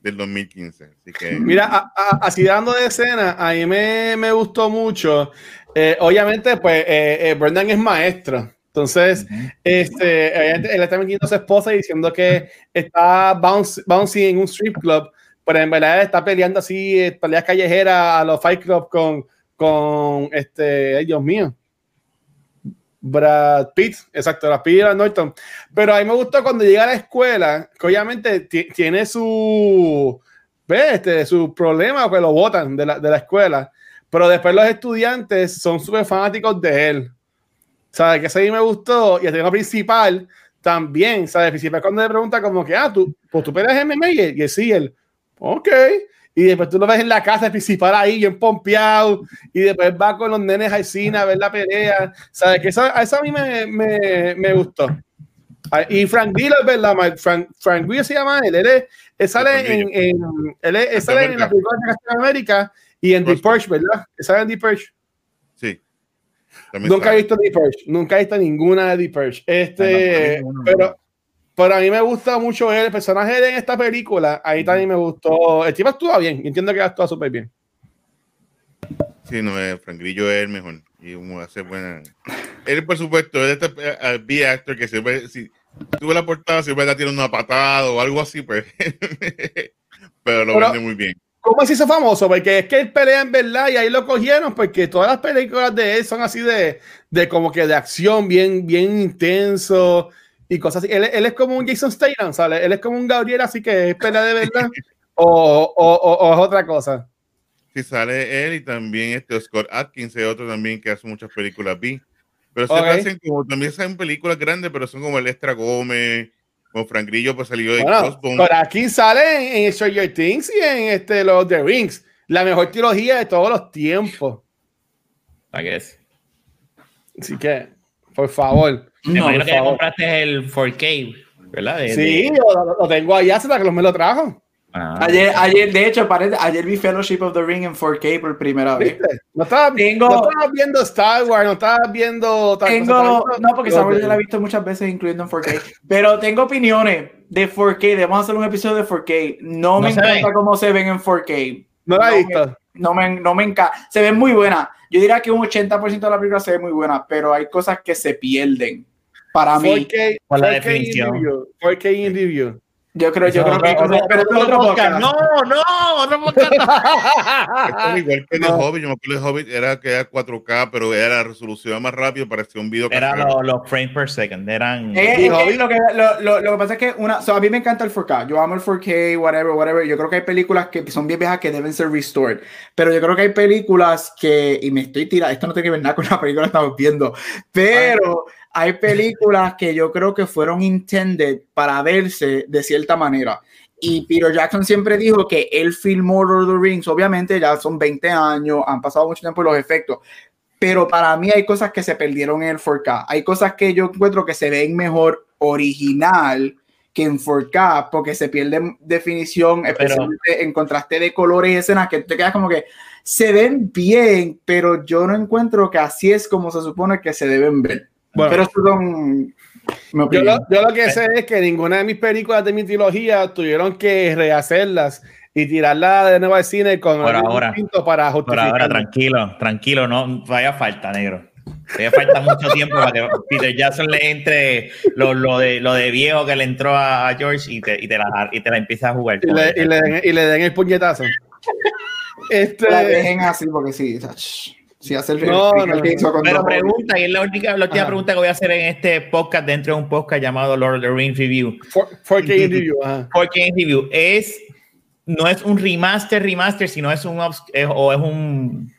del 2015. Así que Mira, a- a- así dando de escena, a mí me, me gustó mucho. Eh, obviamente, pues, eh, eh, Brendan es maestro. Entonces, este, obviamente, él está metiendo a su esposa y diciendo que está bounce, bouncy en un strip club, pero en verdad está peleando así, eh, peleas callejeras a los Fight Club con, con este, ay, Dios mío. Brad Pitt, exacto, Brad Pitt y Edward Norton. Pero a mí me gustó cuando llega a la escuela, que obviamente ti- tiene su, ¿ves? Este, su problema, que lo botan de la, de la escuela. Pero después los estudiantes son súper fanáticos de él. ¿Sabes? Que eso a mí me gustó. Y el tema principal también, ¿sabes? El principal cuando le pregunta como que, ah, tú, pues tú peleas MMA y, él- y sí, él, ok. Y después tú lo ves en la casa el principal ahí, bien pompeado. Y después va con los nenes al cine a ver la pelea. ¿Sabes? Que eso, eso a mí me, me, me gustó. Ah, Y Frank es verdad, Frank, Frank Grillo se llama él. Él, es- él sale, en, en- él, es- él sale en la película de América y en The. Purge, ¿verdad? Él sale en The Purge. Nunca he visto The Purge, nunca he visto ninguna de The Purge. Este, no, no, no, pero, pero a mí me gusta mucho el personaje de en esta película. Ahí también me gustó. El tipo actúa bien, entiendo que actúa súper bien. Sí, no, eh, Frank Grillo es el mejor. Y como hace buena. Él, por supuesto, es este eh, B-actor que siempre, si tuve la portada, siempre la tiene una patada o algo así, pues. Pero lo Pero- vende muy bien. ¿Cómo se hizo famoso? Porque es que él pelea en verdad y ahí lo cogieron porque todas las películas de él son así de, de como que de acción bien, bien intenso y cosas así. Él, él es como un Jason Statham, ¿sabes? Él es como un Gabriel, así que es pelea de verdad o, o, o- o es otra cosa. Sí, sale él y también este Scott Atkins, es otro también que hace muchas películas B. Pero se hacen como también hacen películas grandes, pero son como el Extra Gómez, Frank Grillo, pues salió de Bueno, Crossbones. por aquí sale en, Stranger Things y en este, los The Rings, la mejor trilogía de todos los tiempos. I guess. Así que, por favor. Me No, imagino por que favor. compraste el 4K, ¿verdad? De- Sí, de- lo, lo tengo allá, hasta que me lo trajo. Ah, Ayer, ayer, de hecho, parece, ayer vi Fellowship of the Ring en 4K por primera vez. ¿Viste? No estaba, Tengo- no estaba viendo Star Wars, no estaba viendo. cosa, Tengo, viendo no, porque Star Wars ya la he visto muchas veces, incluyendo en 4K. Pero tengo opiniones de 4K. Debemos hacer un episodio de 4K. No, No me encanta ven. cómo se ven en 4K. No la he visto. No me, no me encanta. Se ven muy buenas. Yo diría que un 80% de la película se ve muy buena, pero hay cosas que se pierden. Para mí, 4K, Por la 4K in definición. review. 4K in review. Yo creo, yo creo que Otro- podcast. No, no, otro podcast. Esto es igual que No. Hobbit, yo me acuerdo de Hobbit, era que era 4K, pero era la resolución más rápido, parecía un video casero. los, los frames per second. Eran. Eh, que Hobbit. lo, que, lo, lo, lo que pasa es que una, so, a mí me encanta el 4K, yo amo el 4K, whatever, whatever. Yo creo que hay películas que son bien viejas que deben ser restored, pero yo creo que hay películas que, y me estoy tirando, esto no tiene que ver nada con la película que estamos viendo, pero hay películas que yo creo que fueron intended para verse de cierta manera. Y Peter Jackson siempre dijo que él filmó Lord of the Rings, obviamente ya son 20 años, han pasado mucho tiempo los efectos, pero para mí hay cosas que se perdieron en el 4K. Hay cosas que yo encuentro que se ven mejor original que en 4K porque se pierde definición, especialmente en contraste de colores y escenas que te quedas como que se ven bien, pero yo no encuentro que así es como se supone que se deben ver. Bueno. pero eso son mi Yo lo, yo lo que sé es que ninguna de mis películas de mi trilogía tuvieron que rehacerlas y tirarlas de nuevo al cine con Por ahora. para Por justificar. ahora, tranquilo, tranquilo, no vaya falta, negro. Todavía falta mucho tiempo para que Peter Jackson le entre lo, lo de, lo de viejo que le entró a, a George y te, y, te la, y te la empieza a jugar. Y le, y le den, y le den el puñetazo. Este, La dejen así porque sí. Si hace el No, el no, que hizo con Pero pregunta, y es la única, la última pregunta que voy a hacer en este podcast, dentro de un podcast llamado Lord of the Rings Review. for- 4K review, ajá. Porque Review es, no es un remaster, remaster, sino es un, es- o es un,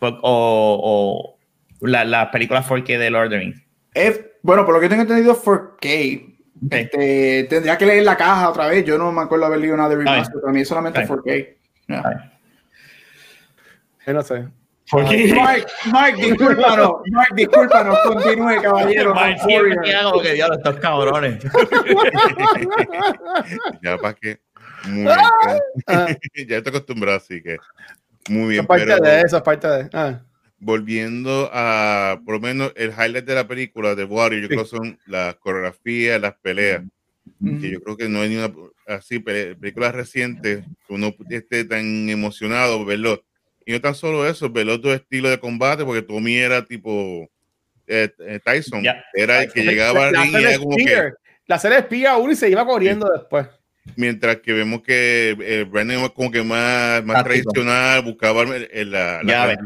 o, o la, la película 4K de Lord of the Rings. Es- bueno, por lo que tengo entendido, 4K. Este, tendría que leer la caja otra vez. Yo no me acuerdo haber leído nada de remaster. Para mí es solamente Está 4K. Yeah. Yo no sé. Mark, Mark, discúlpanos. Mark, discúlpanos. Continúe, caballero. Mark, siempre que hago que diablo, estos cabrones. Ya para que. Muy bien. Ah, ya estoy acostumbrado, así que. Muy bien. es parte Pero de eso, es parte de. Ah. volviendo a, por lo menos, el highlight de la película de Warrior, yo Sí. creo que son las coreografías, las peleas. Que yo creo que no hay ni una así pe- películas recientes que uno esté tan emocionado verlo. Y no tan solo eso, ver otro estilo de combate, porque Tommy era tipo eh, eh, Tyson. Ya. Era el que llegaba al la, ring y serie era como que, la serie espía uno y se iba corriendo después. mientras que vemos que eh, Brandon como que más, más tradicional, buscaba el- la, la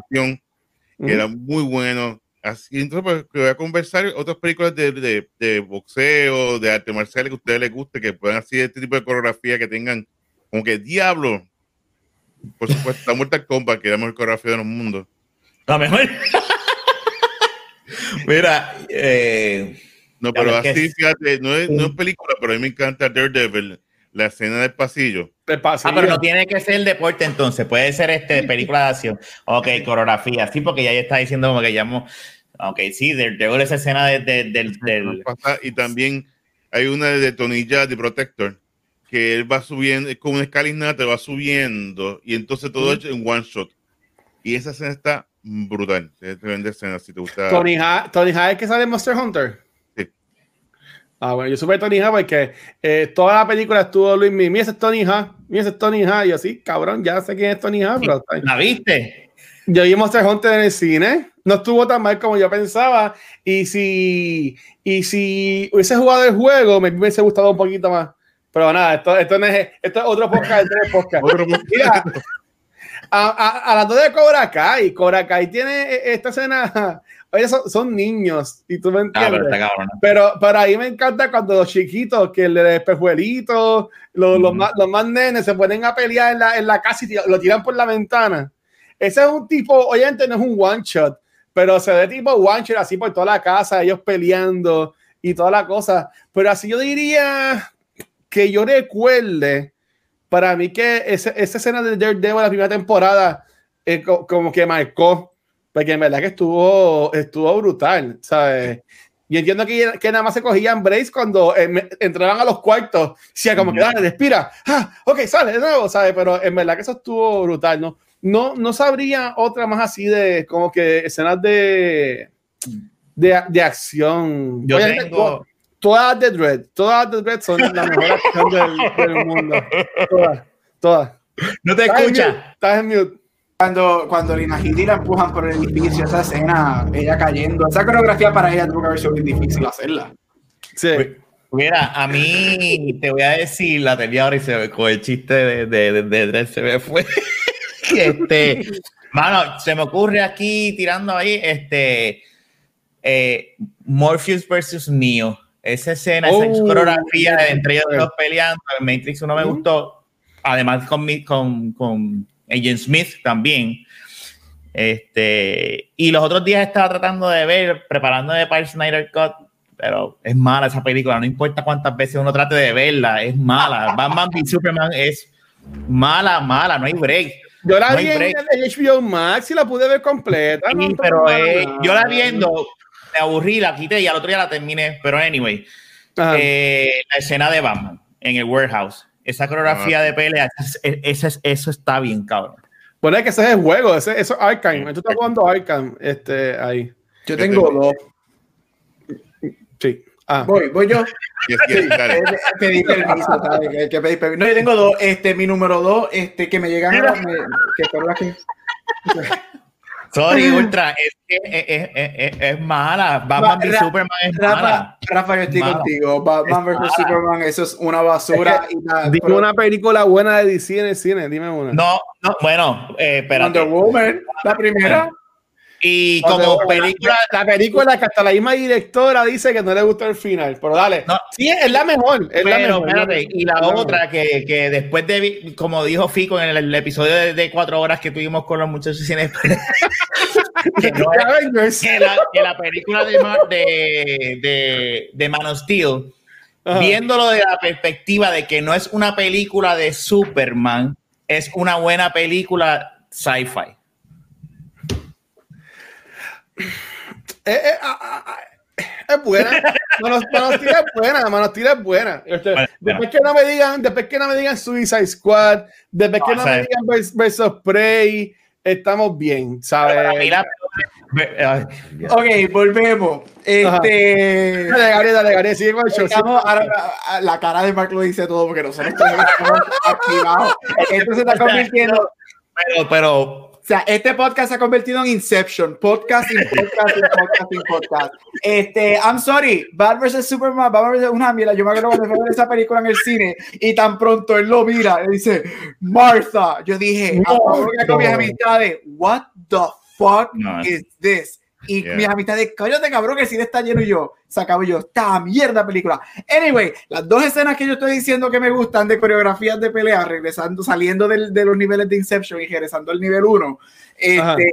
Ujú. era muy bueno. Así, entonces, pues, voy a conversar otras películas de, de, de boxeo, de arte marcial que a ustedes les guste, que puedan hacer este tipo de coreografía, que tengan como que diablo. Por supuesto, la Mortal Kombat, que es la mejor coreografía de los mundos. La mejor. Mira, eh, No, pero así, es- fíjate, no es, no es película, pero a mí me encanta Daredevil, la escena del pasillo. Te pasa. ah, pero no tiene que ser deporte entonces, puede ser este película de acción. Ok, coreografía, sí, porque ya está diciendo como que llamo. Ok, sí, de, de esa escena de- de- del, del- Y también hay una de Tony Jaa, de Protector, que él va subiendo, es como una escalinata, va subiendo, y entonces todo hecho en one shot. Y esa escena está brutal. Es tremenda escena, si te gusta. Tony Ha, Tony Ha es que sale en Monster Hunter. Sí. Ah, bueno, yo supe Tony Ha porque eh, toda la película estuvo Luis Mimi. Mira, ese es Tony Ha. Mira, ese es Tony Ha. Y yo, sí, cabrón, ya sé quién es Tony Ha. Pero está- ¿La viste? yo vi Monster Hunter en el cine. No estuvo tan mal como yo pensaba. Y si, y si hubiese jugado el juego, me hubiese gustado un poquito más. Pero nada, esto, esto, no es, esto es otro podcast. Esto es podcast. Mira, a, a, hablando de Cobra Kai, Cobra Kai tiene eh, esta escena. Oye, son, son niños, y tú me Ah, pero entiendes. está cabrón. Pero, pero ahí me encanta cuando los chiquitos, que el de espejuelitos, los, los, Ujú. más, los más nenes se ponen a pelear en la, en la casa y lo tiran por la ventana. Ese es un tipo, obviamente no es un one shot, pero se ve tipo one shot así por toda la casa, ellos peleando y toda la cosa. Pero así yo diría que yo recuerde, para mí que ese- esa escena de Daredevil la primera temporada eh, co- como que marcó, porque en verdad que estuvo, estuvo brutal, ¿sabes? Yo entiendo que, que nada más se cogían breaks cuando eh, entraban a los cuartos, decía como que dale, respira, ah, ok, sale de nuevo, ¿sabes? Pero en verdad que eso estuvo brutal, ¿no? No, no sabría otra más así de como que escenas de, de, de acción. Yo Obviamente, tengo. Todas de Dread, todas de Dread son la mejor acción del, del mundo. Todas, todas. No te Estás en escucha. mute, Estás en mute. Cuando, cuando Lina Headey la empujan por el edificio, esa escena, ella cayendo, esa coreografía para ella tuvo que haber sido bien difícil hacerla. Sí. Mira, a mí te voy a decir la tenía ahora y se me con el chiste de, de, de, de Dredd se me fue. este, mano, se me ocurre aquí tirando ahí, este, eh, Morpheus versus Neo. Esa escena, esa Oh, coreografía yeah. entre ellos dos peleando, en Matrix uno me Ujú. gustó. Además con, con, con Agent Smith también. Este, y los otros días estaba tratando de ver, preparándome para el Snyder Cut, pero es mala esa película, no importa cuántas veces uno trate de verla, es mala. Batman v Superman es mala, mala, no hay break. Yo la No vi en, en HBO Max y la pude ver completa. Sí, no, pero eh, yo la viendo, me aburrí, la quité y al otro día la terminé. Pero anyway, Ajá. eh, la escena de Batman en el warehouse, esa coreografía Ah. de pelea, esa es- esa es- eso está bien, cabrón. Bueno, es que ese es el juego, ese, eso es Arkham. Tú estás jugando Arkham este, ahí. Yo tengo dos. Sí. Ah, Voy, voy yo. Y así es, dale. Eh, Pedí permiso, ¿sabes? Que pedir permiso. No, yo tengo dos. Este, mi número dos, este, que me llegan a me- que que. Sorry, Ultra, es, que es, es, es, es mala. Batman v Ra- Superman es Rafa, mala. Rafa, yo estoy Mala. contigo. Batman Es vs. Superman, eso es una basura. y nada, Dime pero una película buena de DC en el cine, dime una. No, no, bueno, eh, espérate. Wonder Woman, la primera. Y como Woman, película, La película que hasta la misma directora dice que no le gustó el final, pero dale. No. Sí, es la mejor. Es la mejor. espérate, y la otra que, que después de, como dijo Fico en el, el episodio de, de cuatro horas que tuvimos con los muchachos cine, que, no es- que la, que la película de, de, de, de Man of Steel, Ajá. viéndolo de la perspectiva de que no es una película de Superman, es una buena película sci-fi. Eh, eh, ah, ah, ah, es buena. Manos, Manos Steel es buena. Manos Steel es buena. Este, Bueno, después que no me digan, después que no me digan Suicide Squad, después No, que no me digan vers- versus Prey, estamos bien, ¿sabes? la-. Ok, volvemos. Este. Dale, Gabriel, dale, Gabriel, sigue con el show. Estamos, ahora, la, cara de Mark lo dice todo porque nosotros estamos activados. Esto se está convirtiendo. Pero, pero sea, este podcast se ha convertido en Inception. Podcast, in podcast, in podcast, in podcast. Este, I'm sorry, Batman vs. Superman, Batman vs. una mierda. Yo me acuerdo cuando fui a ver esa película en el cine y tan pronto él lo mira y dice, Martha. Yo dije, a favor que con mis amistades, what the fuck No. is this? Y Yeah. mis amistades, cállate cabrón, que el cine está lleno y yo, se acabó yo, esta mierda película. Anyway, las dos escenas que yo estoy diciendo que me gustan de coreografías de pelea, regresando, saliendo del- de los niveles de Inception y regresando al nivel 1. Ajá. Este,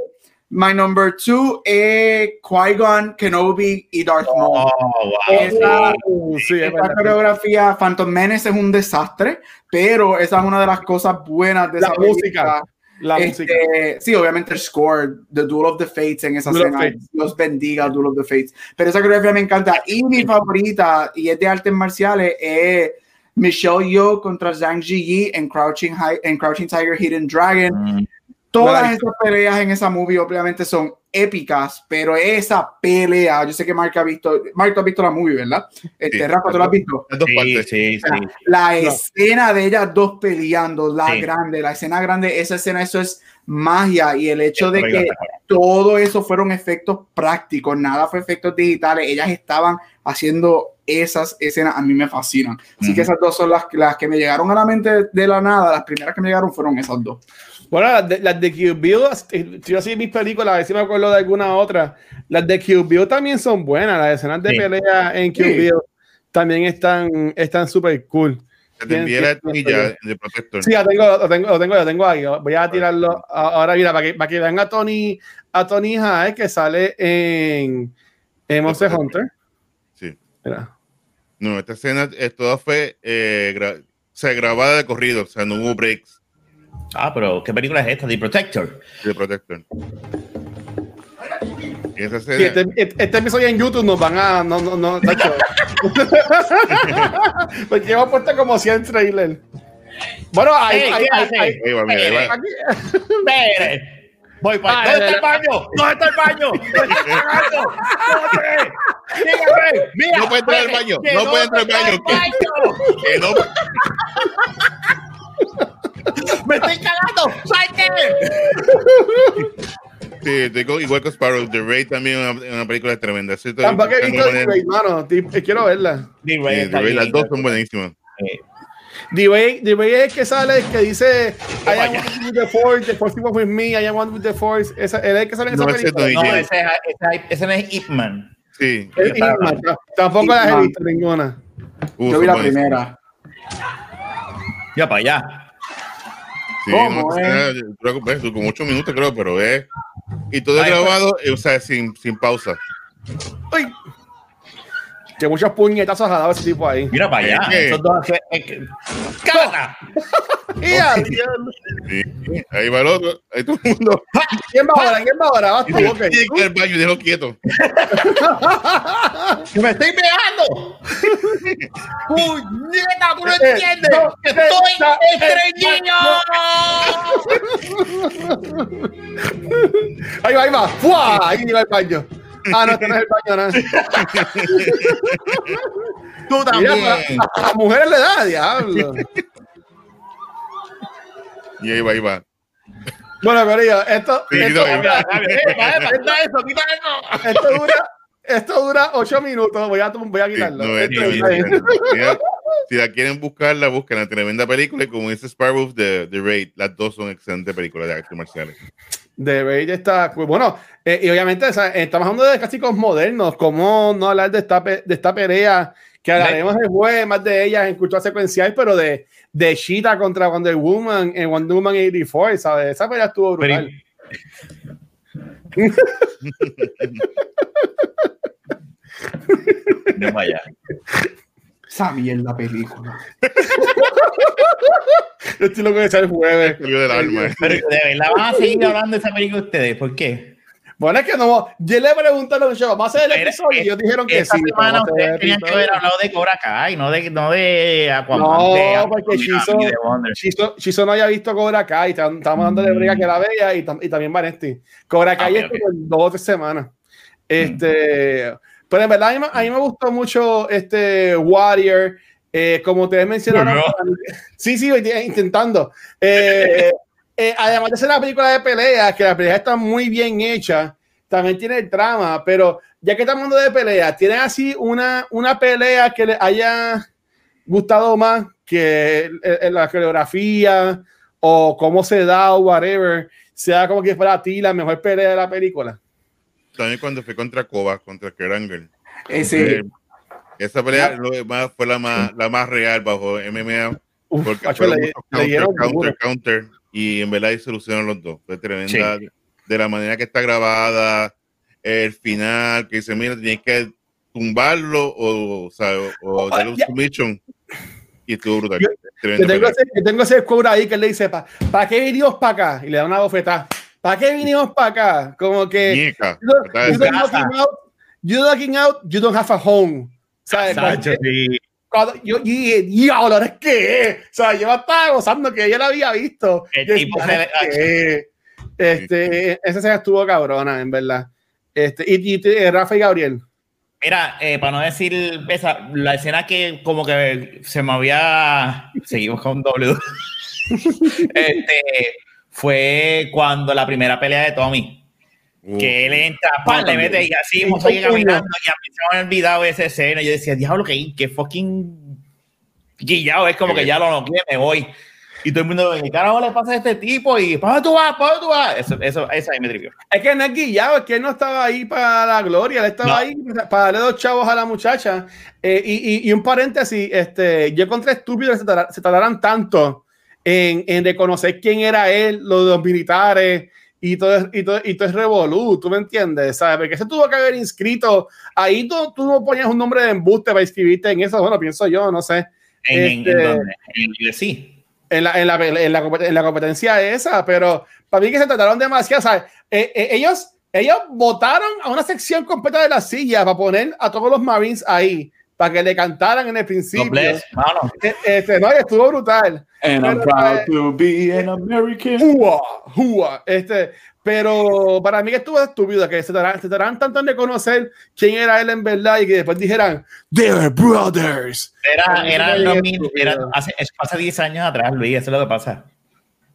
my number two es Qui-Gon, Kenobi y Darth Maul. oh, wow, Esa- sí. Uh, sí, es Esta verdad. coreografía, Phantom Menace es un desastre, pero esa es una de las cosas buenas de La esa música, película. La Este. Sí, obviamente el score, The Duel of the Fates en esa Duel escena, los bendiga, Duel of the Fates. Pero esa coreografía me encanta. Y mi favorita, y es de artes marciales, es Michelle Yeoh contra Zhang Ziyi en Crouching, Hi- en Crouching Tiger, Hidden Dragon. Mm, Todas esas peleas en esa movie obviamente son épicas, pero esa pelea, yo sé que Mark ha visto, Mark, tú has visto la movie, ¿verdad? Este, Sí. Rafa, ¿tú la has visto? Dos Sí, partes. sí, sí. La escena de ellas dos peleando, la Sí. grande, la escena grande, esa escena, eso es magia y el hecho de que todo eso fueron efectos prácticos, nada fue efectos digitales, ellas estaban haciendo esas escenas, a mí me fascinan. Así que Ujú. esas dos son las, las que me llegaron a la mente de la nada, las primeras que me llegaron fueron esas dos. Bueno, las de, las de Kill eh, yo así mis películas, a ver si me acuerdo de alguna otra. Las de Kill Bill también son buenas. Las escenas de Sí. pelea en Kill Sí. Bill también están están súper cool. Te envié la de Protector. Sí, lo tengo, lo tengo, lo tengo, lo tengo ahí. Voy a tirarlo ahora, mira, para que, para que vean a Tony, a Tony que sale en, en Monster Hunter. Sí. Mira. No, esta escena eh, toda fue eh, gra- o sea, grabada de corrido, o sea, no hubo breaks Ah, pero ¿qué película es esta? The Protector. de Protector. Y esa Sí, este, este, este episodio en YouTube nos van a. No, no, no. Porque hemos puesto como 100 trailers. Bueno, ahí va, mira, ahí va. aquí- Espere. Voy para. Ah, ¿Dónde el- está el baño? ¿Dónde está el baño? ¿Dónde está el baño? ¿Dónde? Dígame. Mira, No puede entrar al baño, no puede entrar al está baño. el baño. que no, ¡Me estoy cagando! ¡Salte! sí, estoy con- igual que Sparrow, The Raid también es una, una película tremenda. Sí, Tampoco he visto The Raid, mano. Eh, Quiero verla. The Sí, Raid The las dos son buenísimas. The Raid es el que sale, que dice I am one with the force, the force was with me, I am one with the force. Esa, es el que sale en No, esa ese película. no ese, es- ese, ese no es Ip Man. Sí, Tampoco las he visto ninguna. uh, Yo vi la primera. Ya para allá. Sí, ¿Cómo, no, creo que, pues, como ocho minutos creo, pero es y todo es Ay, grabado, eh, o sea, sin, sin pausa. Uy. Que muchos puñetazos ha dado ese tipo ahí. Mira para allá. Esos dos. es- es que- ¡Cállate! ¡Ya, Sí, ahí va el otro, ahí todo el mundo. ¿Quién va ahora? ¿Quién va ahora? Vas tú, Tiene ok. que ir al baño y déjalo quieto. ¡Que me estoy pegando! ¡Puñeta! ¡Tú no Eh, entiendes! no, ¡Que eh, estoy no, estreñido! Ahí va, ahí va. ¡Fua! Ahí va el baño. Ah, no, este no es el baño, no. ¡Tú Mira, también! a, a las mujeres le da, diablo. Y ahí va, ahí va. Bueno, Corillo, esto, Sí, esto, no, dura, Quita eso, quita eso. esto dura, esto dura ocho minutos. Voy a, voy a Sí, quitarlo. no, es. Mira, si la quieren buscarla, busquen la tremenda película y como dice Sparrow, The, The Raid, las dos son excelentes películas de artes marciales. De Raid está bueno eh, y obviamente o sea, estamos hablando de clásicos modernos cómo no hablar de esta de esta pelea que hablaremos después más de ella en cultura secuencial pero de de Cheetah contra Wonder Woman en Wonder Woman 84 ¿sabes? esa pelea estuvo Pero- brutal vaya. Esa mierda película. yo estoy loco de echar el jueves Salió del alma. Pero de verdad van a seguir hablando de esa película ustedes. ¿Por qué? bueno es que no yo le pregunté a los chavos vamos a hacer el Pero episodio y ellos dijeron que Esta sí semana vamos a hacer el ustedes tenían que haber hablado de Cobra Kai, no de, no de Aquaman. No, de porque Aquaman. Chizo, Chizo no había visto Cobra Kai, estábamos dando de briga que la veía y, tam- y también Vanesti. Cobra Kai Mm. Ah, es ok, Mm. como en dos o tres semanas. Este, pero en verdad a mí, me- a mí me gustó mucho este Warrior, eh, como ustedes mencionaron. Sí, sí, intentando. Eh, eh, además de ser una película de peleas, que la pelea está muy bien hecha, también tiene el trama, pero ya que estamos hablando de peleas, ¿tienen así una, una pelea que les haya gustado más que la coreografía o cómo se da o whatever, sea como que para ti la mejor pelea de la película? También cuando fue contra Koba, contra Kerangel. Ese, Eh, esa pelea demás fue la más, la más real bajo MMA. Uf, Porque fueron le- muchos le counter, dieron counter, counter, y en verdad ahí solucionaron los dos. Fue tremenda de la manera que está grabada, el final, que dice, mira, tienes que tumbarlo o, o, sea, o, o darle un ya. submission. Y estuvo brutal. Yo- Yo tengo, ese, yo tengo ese quote ahí que le dice, ¿para qué vinimos para acá? Y le da una bofetada. ¿Para qué vinimos para acá? Como que... Ñeca, You don't, ¿verdad? you don't Casa. looking out, you looking out, you don't have a home. ¿Sabes? Sí. Cuando yo yo dije, diablo, ¿ahora es qué? O sea, yo estaba gozando que ella la había visto. El Yo tipo decía, se ve- "¿Ahora es qué?". Este, esa escena estuvo cabrona, en verdad. Este, y, y eh, Rafa y Gabriel. Mira, eh, para no decir esa, la escena que como que se me había. Seguimos con W. este, fue cuando la primera pelea de Tommy. Uh, Que él entra, pan, le mete y así, un puño. caminando y a mí se me había olvidado esa escena. Yo decía, diablo, que, que fucking guillado, es como que ya lo noqué, me voy. Y todo el mundo, ¿qué carajo le pasa a este tipo? Y, ¿para tú vas? ¿Para tú vas? Eso, eso, esa ahí me trivió. Es que no es guillado, es que él no estaba ahí para la gloria, él estaba No. ahí para darle dos chavos a la muchacha. Eh, y, y- y un paréntesis, este, yo encontré estúpido que se, tar- se tardaran tanto en, en reconocer quién era él, los, los militares y todo, y todo, y todo es revolú, ¿tú me entiendes? ¿Sabes? Porque se tuvo que haber inscrito. Ahí tú, tú no ponías un nombre de embuste para inscribirte en eso, bueno, pienso yo, no sé. ¿En, Este- en? En UFC. en la, en, la, en, la, en la competencia esa, pero para mí que se trataron demasiado, ¿sabes? Eh, eh, ellos, ellos votaron a una sección completa de la silla para poner a todos los Marines ahí, para que le cantaran en el principio. bless. Mano, Eh, Este, no, estuvo brutal. And I'm Pero, proud to be an American. Este, pero para mí que estuvo estúpido que se tardaran, se tardaran tanto en reconocer quién era él en verdad y que después dijeran, they're brothers. era, era, 2000, estúpido. era hace, es- hace 10 años atrás, Luis, eso es lo que pasa.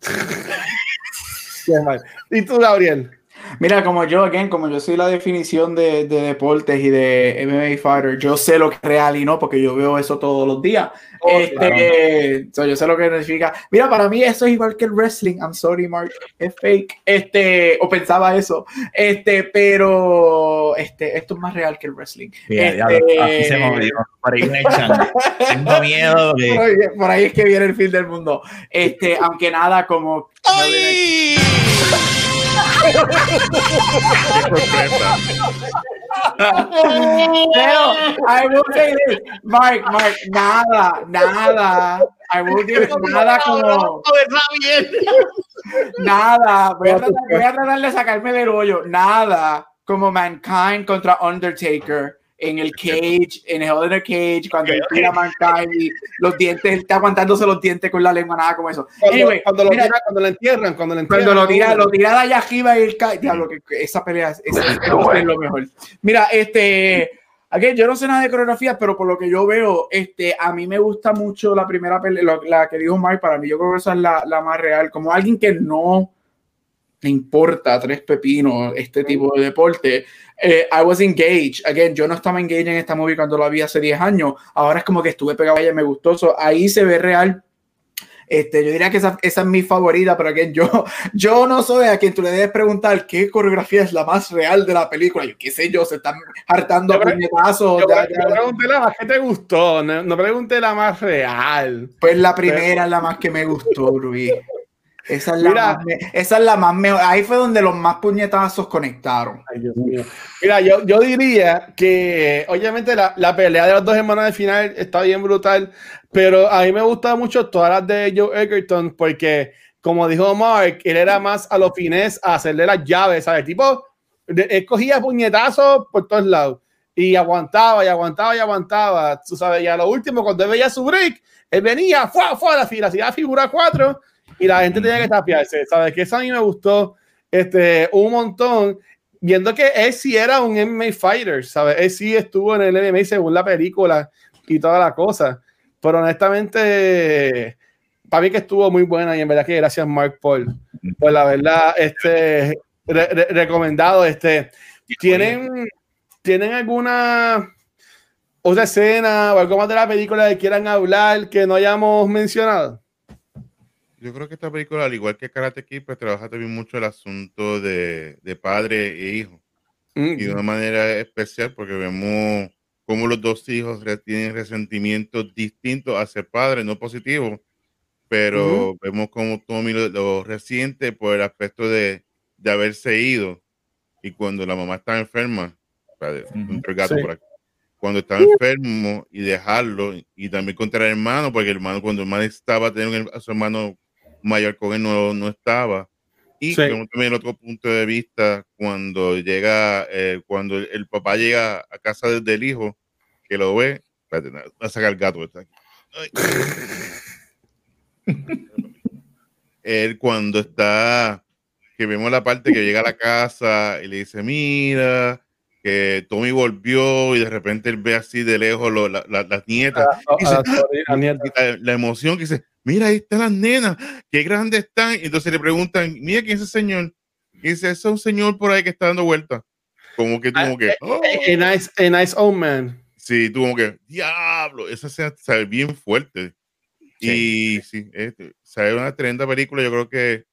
Qué mal. Y tú, Gabriel. Mira, como yo, again, como yo soy la definición de, de deportes y de MMA fighter, yo sé lo que es real y no, porque yo veo eso todos los días. Oh, este, so, yo sé lo que significa. Mira, para mí eso es igual que el wrestling. I'm sorry, Mark, es fake. Este, o pensaba eso. Este, pero este, esto es más real que el wrestling. Este, aquí se movió. Por ahí me echan. Tengo miedo de. por, ahí, por ahí es que viene el fin del mundo. Este, aunque nada como. sorpresa. Pero, I will say this, Mark, Mark, nada, nada. I will give it nada como. Nada. Voy a, tratar, voy a tratar de sacarme del hoyo. Nada como Mankind contra Undertaker en el cage, en in a Cage, cuando él tira a Mankind y los dientes, él está aguantándose los dientes con la lengua, nada como eso. Cuando, Anyway, cuando, lo mira, tira- cuando lo entierran, cuando lo entierran. cuando lo tira, lo tira de allá arriba y él cae. Diablo, que, que esa pelea es, es- es- es lo mejor. Mira, este. Aquí, yo no sé nada de coreografía, pero por lo que yo veo, este, a mí me gusta mucho la primera pelea, lo- la que dijo Mike, para mí yo creo que esa es la, la más real. Como alguien que no le importa tres pepinos este tipo de deporte. Eh, I was engaged. Again, yo no estaba engaged en esta movie cuando la vi hace 10 años. Ahora es como que estuve pegado a ella, me gustó. So, ahí se ve real. Este, yo diría que esa, esa es mi favorita, pero que yo, yo no soy a quien tú le debes preguntar qué coreografía es la más real de la película. Yo qué sé yo, se están hartando a Yo puñetazos. Yo, ya- yo ya. pregunté la más que te gustó, no, no pregunté la más real. Pues la primera es la más que me gustó, Luis. Esa es la Mira. más, me- esa es la más me- ahí fue donde los más puñetazos conectaron. Ay, Dios mío. Mira, yo, yo diría que obviamente la, la pelea de los dos hermanos de final está bien brutal, pero a mí me gustan mucho todas las de Joe Egerton porque, como dijo Mark, él era más a los fines a hacerle las llaves, ¿sabes? Tipo, de- él cogía puñetazos por todos lados y aguantaba y aguantaba y aguantaba, tú sabes, y a lo último, cuando él veía su break, él venía, fue, fue a la fila, hacía figura 4 y la gente tenía que tapiarse, ¿sabes? Que eso a mí me gustó este, un montón viendo que él sí era un MMA fighter, ¿sabes? Él sí estuvo en el MMA según la película y toda la cosa. Pero honestamente, para mí que estuvo muy buena y en verdad que gracias Mark Paul. Pues la verdad, este, re- re- recomendado, este, ¿tienen, ¿tienen alguna otra escena o algo más de la película que quieran hablar que no hayamos mencionado? Yo creo que esta película, al igual que Karate Kid, pues trabaja también mucho el asunto de, de padre e hijo. Mm, Y de una manera especial porque vemos cómo los dos hijos tienen resentimientos distintos hacia el padre, no positivos, pero vemos cómo Tommy lo, lo resiente por el aspecto de, de haberse ido. Y cuando la mamá está enferma, Ujú. entró el gato Sí. por aquí. cuando estaba enfermo y dejarlo, y también contra el hermano, porque el hermano, cuando el hermano estaba, tener a su hermano mayor él, no, no estaba. Y Sí. también otro punto de vista cuando llega, eh, cuando el, el papá llega a casa de- del hijo, que lo ve, espérate, no, va a sacar el gato. está aquí. Él cuando está, que vemos la parte que llega a la casa y le dice, mira, que Tommy volvió y de repente él ve así de lejos lo- la- la- las nietas. A- Dice, a- a- a- mierda. y la, la emoción que dice, mira, ahí están las nenas, qué grandes están. Y entonces le preguntan, mira, ¿quién es ese señor? Y dice, es un señor por ahí que está dando vueltas. Como que, como que, oh. A nice, a nice old man. sí, tú como que, diablo, esa se sabe bien fuerte. Y sí, este, sabe una tremenda película, yo creo que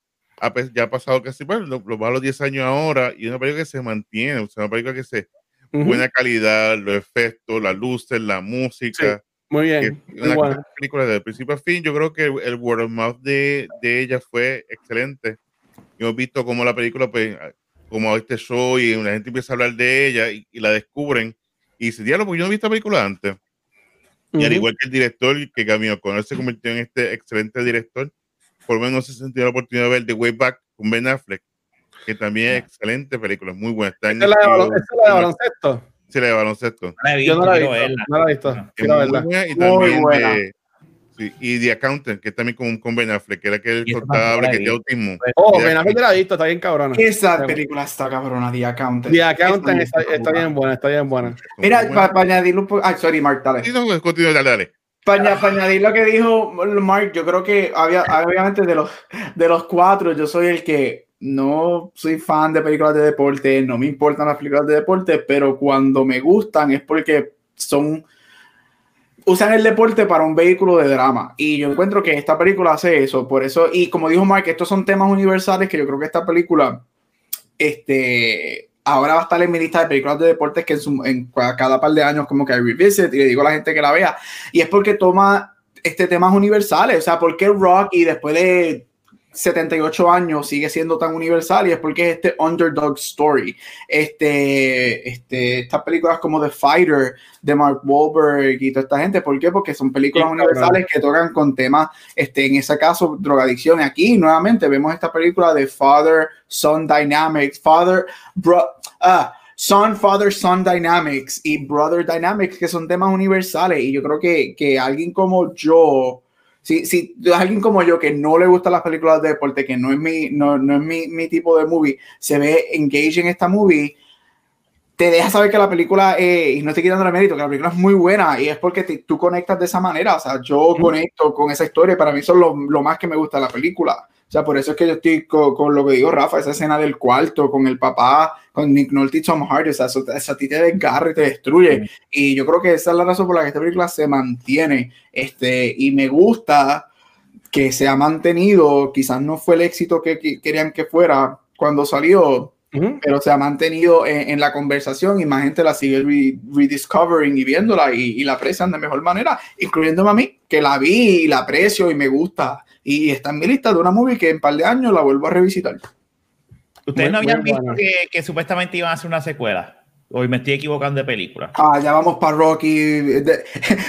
ya ha pasado casi, bueno, lo, lo va a los 10 años ahora, y una película que se mantiene, o sea, una película que se, Ujú. buena calidad, los efectos, las luces, la música. Muy bien. una buena. película de principio a fin. Yo creo que el, el word of mouth de, de ella fue excelente. Y hemos visto cómo la película, pues, como este show y la gente empieza a hablar de ella y, y la descubren. Y dice, diablo, pues yo no he visto esta película antes. Y al igual que el director, que cambió con él se convirtió en este excelente director, por lo menos se sentido la oportunidad de ver The Way Back con Ben Affleck, que también es excelente película, muy buena. Está en Esa es la de HBO, balon- esa es la de baloncesto. Sí, la de baloncesto. Yo no la he visto. verla. No la he visto. No. Es muy buena y Muy también buena. de- sí, y The Accountant, que también con, con Ben Affleck, que era esa tampoco contable que tiene autismo. Oh, The Ben Affleck la he visto, está bien cabrona. Esa película está cabrona, The Accountant. The Accountant está, está bien buena, está bien buena. Mira, para añadirlo un poco. Ay, sorry, Mark, dale. Sí, no, pues, continúa, dale, dale. Para, añadir lo que dijo Mark, yo creo que había, obviamente de los, de los cuatro, yo soy el que no soy fan de películas de deporte, no me importan las películas de deporte, pero cuando me gustan es porque son usan el deporte para un vehículo de drama. Y yo encuentro que esta película hace eso, por eso y como dijo Mark, estos son temas universales que yo creo que esta película este ahora va a estar en mi lista de películas de deportes que en, en cada par de años como que revisit y le digo a la gente que la vea. Y es porque toma este temas universales, o sea, ¿por qué Rocky después de 78 años sigue siendo tan universal y es porque es este underdog story. Este, este, estas películas como The Fighter de Mark Wahlberg y toda esta gente, ¿por qué? Porque son películas Sí, universales que tocan con temas, este, en ese caso, drogadicción. Aquí nuevamente vemos esta película de Father Son Dynamics, Father, bro, ah, Son, Father, Son Dynamics y Brother Dynamics, que son temas universales. Y yo creo que, que alguien como yo, si, si alguien como yo que no le gustan las películas de deporte, que no es mi, no, no es mi, mi tipo de movie, se ve engaged en esta movie, te deja saber que la película, eh, y no estoy quitando el mérito, que la película es muy buena y es porque te- tú conectas de esa manera. O sea, yo conecto con esa historia y para mí eso es lo, lo más que me gusta de la película. O sea, por eso es que yo estoy co- con, lo que digo, Rafa, esa escena del cuarto con el papá, con Nick Nolte y Tom Hardy. O sea, eso, eso a ti te desgarra y te destruye. Y yo creo que esa es la razón por la que esta película se mantiene. Este, y me gusta que se ha mantenido. Quizás no fue el éxito que, que querían que fuera cuando salió, Pero se ha mantenido en, en la conversación y más gente la sigue re- rediscovering y viéndola y, y la aprecian de mejor manera, incluyéndome a mí, que la vi y la aprecio y me gusta. Y está en mi lista de una movie que en un par de años la vuelvo a revisitar. Ustedes Muy- no habían visto que, que supuestamente iban a hacer una secuela. Hoy me estoy equivocando de película. Ah, ya vamos para Rocky, de-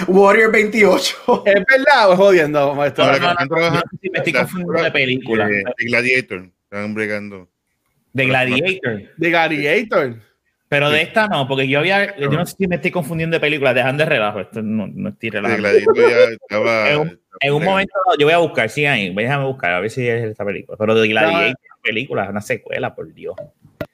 Warrior 28. ¿Es verdad o es jodiendo, maestro? No, no, no, no confundiendo de película. de, de Gladiator. De Gladiator. De. Pero de esta no, porque yo había. Yo no sé si me estoy confundiendo de película. Dejan de relajo. Esto no, no estoy De relajando. Gladiator ya estaba. En un- En un momento yo voy a buscar, sigan ahí, déjame buscar, a ver si es esta película. Pero de Gladiator, película, es una secuela, por Dios.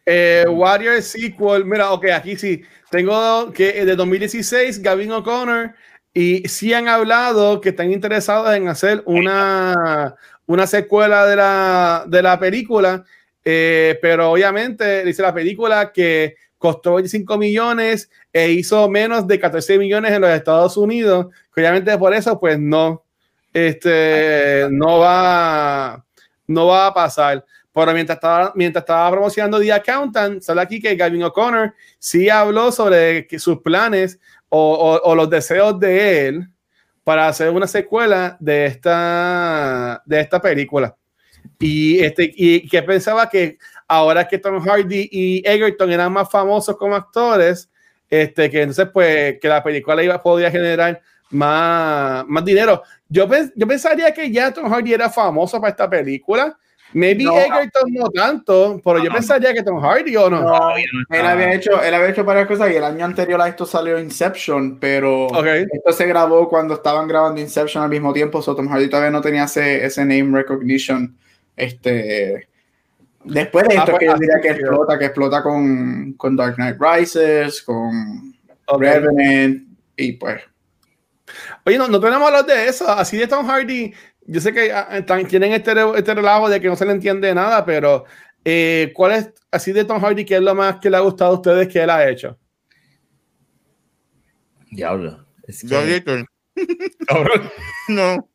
Eh, Warrior sequel, mira, ok, aquí sí. Tengo que eh, de 2016, Gavin O'Connor, y sí han hablado que están interesados en hacer una, una secuela de la, de la película, eh, pero obviamente dice la película que costó 25 millones e hizo menos de 14 millones en los Estados Unidos, obviamente por eso pues no, este, no va, no va a pasar. Pero mientras estaba, mientras estaba promocionando The Accountant, sale aquí que Gavin O'Connor sí habló sobre sus planes o- o los deseos de él para hacer una secuela de esta, de esta película. Y, este, y que pensaba que ahora que Tom Hardy y Egerton eran más famosos como actores, este, que entonces pues que la película iba, podía generar más, más dinero. Yo, pens- yo pensaría que ya Tom Hardy era famoso para esta película. Maybe No. Egerton no tanto, pero yo pensaría que Tom Hardy o no. No, él había hecho, él había hecho varias cosas y el año anterior a esto salió Inception, pero Ok. esto se grabó cuando estaban grabando Inception al mismo tiempo, so Tom Hardy todavía no tenía ese, ese name recognition. Este, después de Ah, esto, pues, que yo diría que explota, que explota con, con Dark Knight Rises, con. Revenant, y pues Oye, no, no tenemos hablar de eso. Así de Tom Hardy, yo sé que ah, están- tienen este, este relajo de que no se le entiende nada, pero eh, ¿cuál es así de Tom Hardy? ¿Qué es lo más que le ha gustado a ustedes que él ha hecho? Diablo. Es que-. No.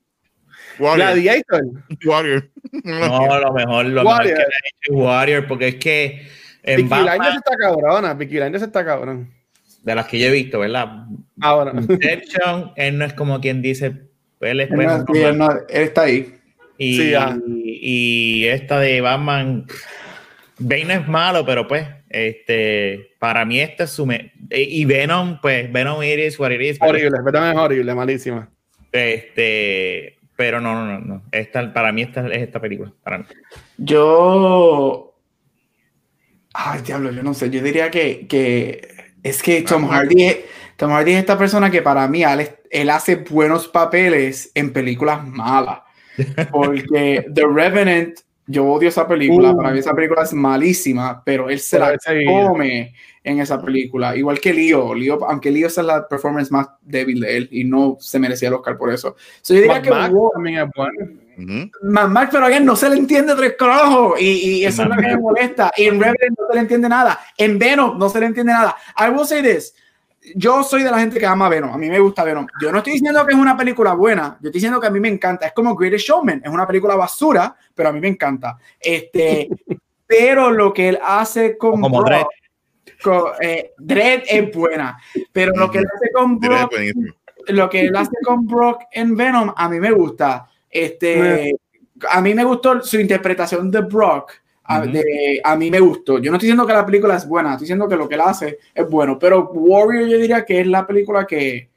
Warrior. Gladiator. Warrior. No, lo mejor, lo mejor Warrior. que le ha hecho es Warrior, porque es que en Vicky Batman, Blinders está cabrona. Vicky Blinders está cabrón. de las que yo he visto, ¿verdad? Ahora. Inception, él no es como quien dice, él es él, pues, no- un sí, él no- él está ahí. Y, Sí, ah. y esta de Batman, Bane no es malo, pero pues, este, para mí esta es su... me- y Venom, pues, Venom it is what it is. horrible, verdad es horrible, malísima. Este, pero no, no, no, no. Esta, para mí esta es esta película. Para mí. Yo. Ay, diablo, yo no sé. Yo diría que, que es que Tom Hardy, Tom Hardy es esta persona que para mí él, él hace buenos papeles en películas malas. Porque The Revenant, yo odio esa película. Uh. Para mí esa película es malísima, pero él se la come en esa película. Igual que Leo. Leo aunque Leo esa es la performance más débil de él y no se merecía el Oscar por eso. So, yo diría Mad que Max War- también es bueno. Ujú. Mad Max, pero again, no se le entiende tres carajos y, y eso es lo que me molesta. En Revenant no se le entiende nada. En Venom no se le entiende nada. I will say this. Yo soy de la gente que ama Venom. A mí me gusta Venom. Yo no estoy diciendo que es una película buena. Yo estoy diciendo que a mí me encanta. Es como Greatest Showman. Es una película basura, pero a mí me encanta. Este, pero lo que él hace con Como Brock-. Con- eh, Dredd es buena. Pero lo que él hace con Brock lo que él hace con Brock en Venom a mí me gusta. Este, a mí me gustó su interpretación de Brock. A, de- a mí me gustó. Yo no estoy diciendo que la película es buena, estoy diciendo que lo que él hace es bueno. Pero Warrior yo diría que es la película que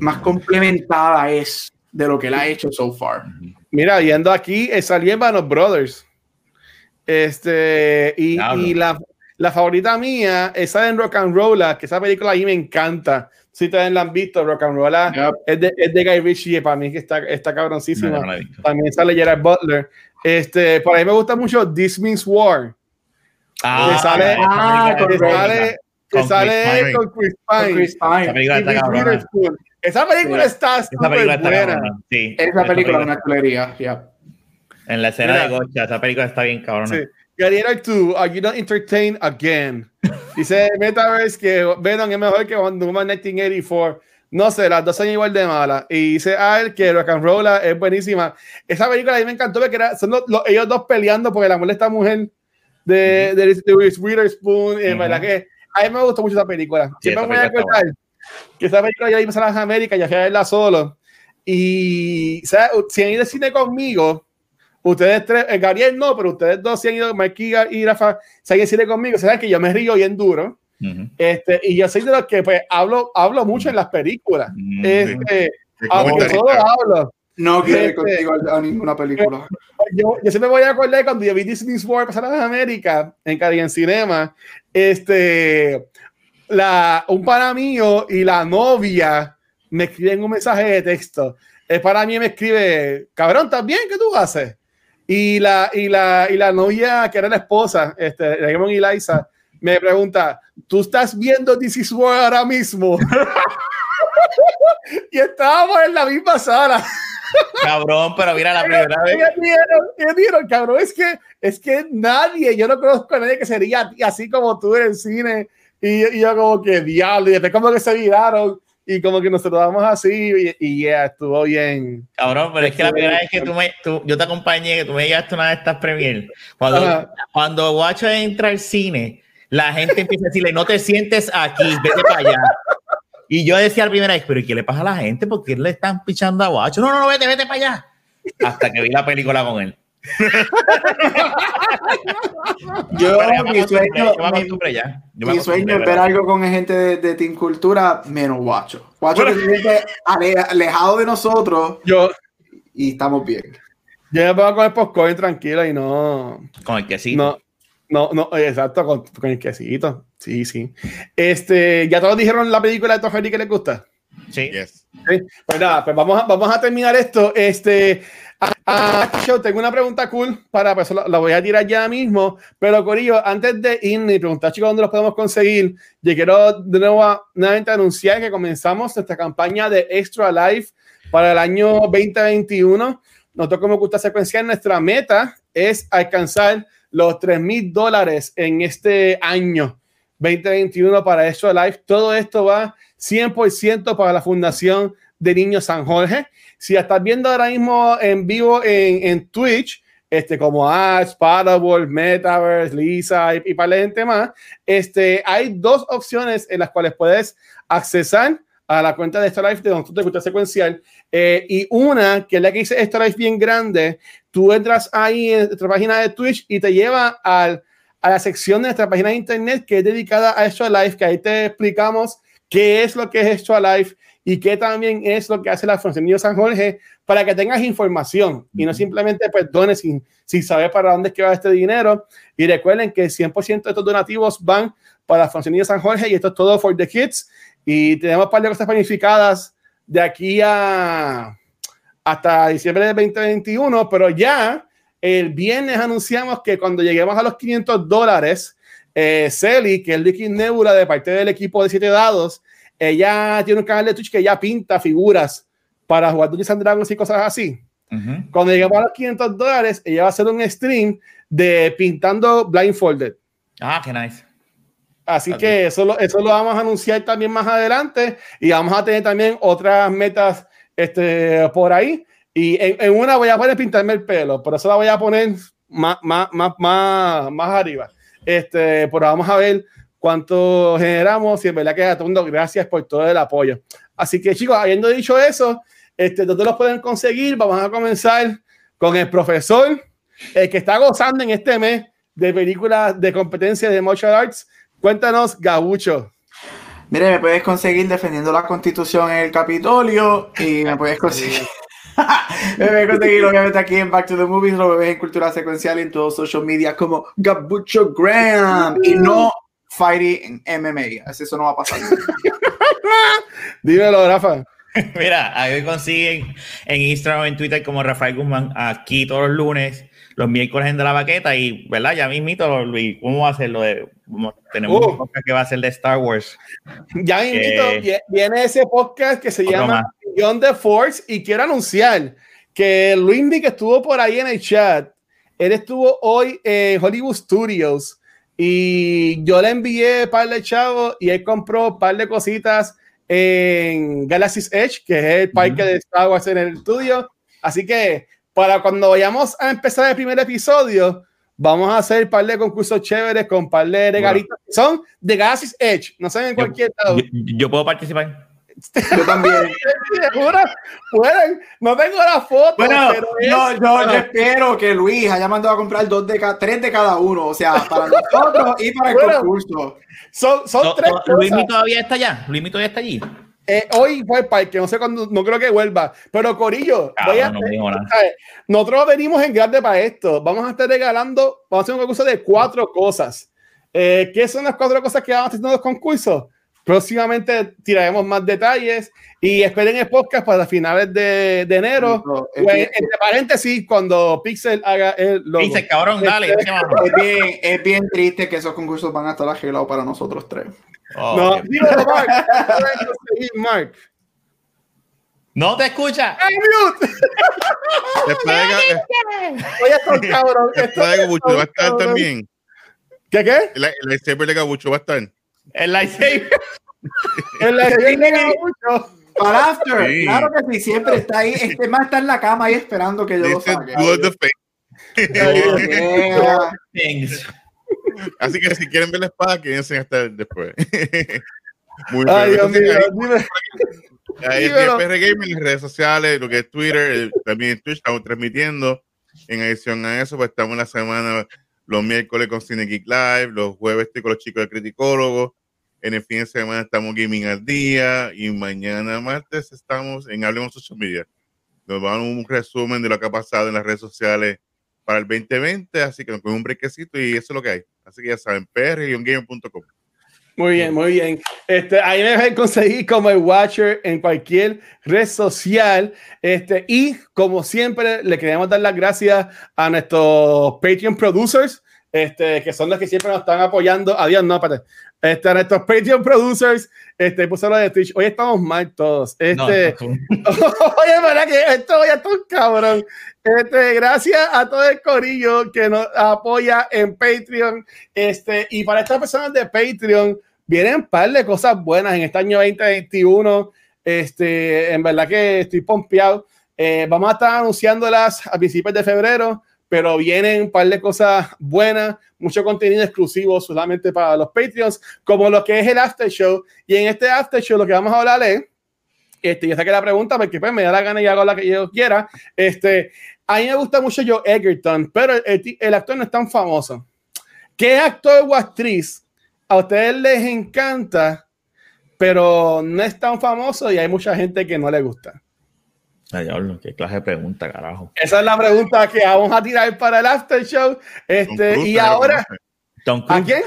más complementada es de lo que él ha hecho so far. Mira, yendo aquí, salió en Band of Brothers. Este, y, y la, la favorita mía, esa en Rock and Roll, que esa película ahí me encanta. Si ustedes la han visto, Rock and Roll Yep. es, de, es de Guy Ritchie, y para mí que está, está cabroncísima. no. También sale Gerard Butler. Este, por ahí me gusta mucho This Means War. Ah, que sale- Ah, que es sale, que Con sale Chris Pine. con Chris Con Pine. Chris Pine. Esa película está cabrona. Esa película está súper está buena. Sí. Esa película es una chulería. yeah. En la escena Mira. de Gocha, esa película está bien cabrona. Sí. Gladiator 2, Are You Not Entertained Again? Dice Metaverse que Venom es mejor que Wonder Woman 1984. No sé, las dos son igual de malas. Y dice Al que Rock and Roll es buenísima. Esa película a mí me encantó porque era, son los- los- ellos dos peleando por el amor de esta mujer de, de, de Witherspoon. Y en Ujú. verdad que a mí me gustó mucho esa película. Sí, Siempre esa me voy a acordar que esa película yo la en las Américas, ya fui a verla solo. Y ¿sabes? si han ido al cine conmigo, ustedes tres, eh, Gabriel no, pero ustedes dos si han ido, Mikey y Rafa, si han ido conmigo, saben que yo me río bien duro. Este, y yo soy de los que pues hablo, hablo mucho en las películas. Mm, Este, aunque solo hablo. No quiero ir Este- contigo a, ninguna película. Yo, yo siempre voy a acordar cuando yo vi Disney's World pasar a América en Cali en Cinema. Este, la, un pana mío y la novia me escriben un mensaje de texto. El para mí me escribe, cabrón, ¿estás bien? ¿Qué tú haces? Y la, y la, y la novia, que era la esposa, este, Raymond y Liza, me pregunta, ¿tú estás viendo This is World ahora mismo? y estábamos en la misma sala. Cabrón, pero mira la primera vez. Ellos dijeron, cabrón, es que, es que nadie, yo no conozco a nadie que sería así como tú en el cine. Y, y yo como que diablo, y después como que se viraron y como que nos saludamos así y, y ya estuvo bien. Cabrón, pero es que la primera vez que tú me, tú- yo te acompañé, que tú me llevaste a una de estas premier, cuando, Ajá. cuando Guacho entra al cine, la gente empieza a decirle, no te sientes aquí, vete para allá. Y yo decía la primera vez, pero ¿y qué le pasa a la gente? ¿Por qué le están pichando a Guacho? No, no, no, vete, vete para allá. Hasta que vi la película con él. Yo, Pero mi sueño, ya. Mi sueño es ver algo con gente de, de Team Cultura menos Guacho. Guacho Bueno. que se alejado de nosotros Yo, y estamos bien. yo me pongo con el popcorn tranquilo y no, Con el que sí. no, no, no, exacto, con, con el quesito. Sí, sí. Este, ya todos dijeron la película de Tom Hardy que les gusta. Sí. Yes. Sí, Pues nada, pues vamos a, vamos a terminar esto. Este, a, a- Show, tengo una pregunta cool para, pues la, la voy a tirar ya mismo. Pero Corillo, antes de irme y preguntar, chicos, dónde los podemos conseguir, yo quiero de nuevo a- nuevamente anunciar que comenzamos nuestra campaña de Extra Life para el año 2021. Nosotros, como gusta secuenciar, nuestra meta es alcanzar los 3 mil dólares en este año 2021 para Extra Life. Todo esto va 100% para la Fundación de Niños San Jorge. Si estás viendo ahora mismo en vivo en, en Twitch, este, como Ash, Paddleboard, Metaverse, Lisa y, y para la gente más, este, hay dos opciones en las cuales puedes accesar a la cuenta de Extra Life de tú te gusta secuencial. Eh, y una, que es la que dice Extra Life bien grande, tú entras ahí en nuestra página de Twitch y te lleva al, a la sección de nuestra página de internet que es dedicada a Extra Life, que ahí te explicamos qué es lo que es Extra Life y qué también es lo que hace la Fundación Niño San Jorge para que tengas información y no simplemente pues dones sin, sin saber para dónde es que va este dinero. Y recuerden que el 100% de estos donativos van para la Fundación Niño San Jorge y esto es todo for the kids. Y tenemos un par de cosas planificadas de aquí a hasta diciembre del 2021, pero ya el viernes anunciamos que cuando lleguemos a los 500 dólares, eh, Celi, que es Liquid Nebula de parte del equipo de 7 dados, ella tiene un canal de Twitch que ya pinta figuras para jugar Dungeons and Dragons y cosas así. Ujú. Cuando lleguemos a los 500 dólares, ella va a hacer un stream de pintando blindfolded. Ah, qué nice. Así Ok. que eso lo, eso lo vamos a anunciar también más adelante y vamos a tener también otras metas este, por ahí. Y en, en una voy a poner pintarme el pelo, pero eso la voy a poner más, más, más, más, más arriba. Este, pero vamos a ver cuánto generamos y en verdad que a todo mundo gracias por todo el apoyo. Así que chicos, habiendo dicho eso, este, ¿dónde los pueden conseguir? Vamos a comenzar con el profesor, el que está gozando en este mes de películas de competencia de martial arts. Cuéntanos, Gabucho. Mire, me puedes conseguir defendiendo la constitución en el Capitolio y me puedes conseguir. me puedes conseguir obviamente aquí en Back to the Movies, lo ves en Cultura Secuencial y en todos social media como Gabucho Graham y no Fighting MMA. Así Eso no va a pasar. Dímelo, Rafa. Mira, ahí me consiguen en Instagram, en Twitter como Rafael Guzmán, aquí todos los lunes. los miércoles en de la baqueta y, ¿verdad? Ya mismito, Luis, ¿cómo va a ser lo de... tenemos Uh. un podcast que va a ser de Star Wars. Ya invito, Eh, vie- viene ese podcast que se llama. Beyond the Force y quiero anunciar que Luindy que estuvo por ahí en el chat, él estuvo hoy en Hollywood Studios y yo le envié par de chavos y él compró par de cositas en Galaxy's Edge, que es el parque de Star Wars en el estudio. Así que para cuando vayamos a empezar el primer episodio, vamos a hacer un par de concursos chéveres con un par de regalitos que son de Galaxy's Edge, no son en cualquier lado. Yo, yo puedo participar. Yo también. Pueden. No tengo la foto, Bueno, pero es- yo, yo, yo espero que Luis haya mandado a comprar dos de ca- tres de cada uno, o sea, para nosotros y para el Bueno. concurso. son, son No, tres no. Luismi todavía está allá. Luismi todavía está allí. Eh, hoy fue el parque, no sé cuándo, no creo que vuelva, pero Corillo, Cabrón, voy a- no me dijo nada. ¿sabes? nosotros venimos en grande para esto. Vamos a estar regalando, vamos a hacer un concurso de cuatro cosas. Eh, ¿Qué son las cuatro cosas que vamos a hacer en los concursos? Próximamente tiraremos más detalles y esperen el podcast para finales de, de enero. No, Pues, bien, entre paréntesis, cuando Pixel haga el logo. Dice, cabrón, dale. Este- ¿qué más? es bien- es bien triste que esos concursos van a estar arreglados para nosotros tres. Oh, No, dímelo, Mark. No te escucha. ¡Ay, mute! Después de, Oye, estos cabrón. estos después de Gabucho va a estar cabrón. también. ¿Qué qué? El, el lightsaber de Gabucho va a estar. El lightsaber. Que llega mucho. Para After, Sí. claro que sí, siempre está ahí. Este más está en la cama ahí esperando que yo lo Dice saque. Oh, yeah. Things. Así que si quieren ver la espada, quédense hasta después. Muy Ay, bien. Dios Entonces. Ahí es Dímelo. PR Gaming en las redes sociales, lo que es Twitter, eh, también en Twitch estamos transmitiendo. En adición a eso, pues estamos en la semana, los miércoles con Cine Geek Live, los jueves estoy con los chicos de Criticólogos. En el fin de semana estamos Gaming al Día y mañana martes estamos en Hablemos Social Media. Nos van un resumen de lo que ha pasado en las redes sociales para el 2020, así que nos un brequecito y eso es lo que hay. Así que ya saben, pr-gamer.com. Muy bien, muy bien. Este, ahí me dejan conseguir como el Watcher en cualquier red social. Este, y como siempre, le queremos dar las gracias a nuestros Patreon producers, este, que son los que siempre nos están apoyando. Adiós, no, espérate. Este, nuestros Patreon producers, este, puse lo de Twitch. Hoy estamos mal todos. No, Este, tú- Oye, ¿verdad que esto voy a estar cabrón? Este, gracias a todo el corillo que nos apoya en Patreon. Este, y para estas personas de Patreon, vienen un par de cosas buenas en este año 2021. Este, en verdad que estoy pompeado. Eh, vamos a estar anunciándolas a principios de febrero, pero vienen un par de cosas buenas, mucho contenido exclusivo solamente para los Patreons, como lo que es el After Show. Y en este After Show lo que vamos a hablar es este, yo saqué la pregunta porque pues, me da la gana y hago la que yo quiera. Este, a mí me gusta mucho Joe Egerton, pero el, el actor no es tan famoso. ¿Qué actor o actriz a ustedes les encanta, pero no es tan famoso y hay mucha gente que no le gusta? Ay, diablo, qué clase de pregunta, carajo. Esa es la pregunta que vamos a tirar para el after show. Este, Cruise, y ahora, ¿A quién?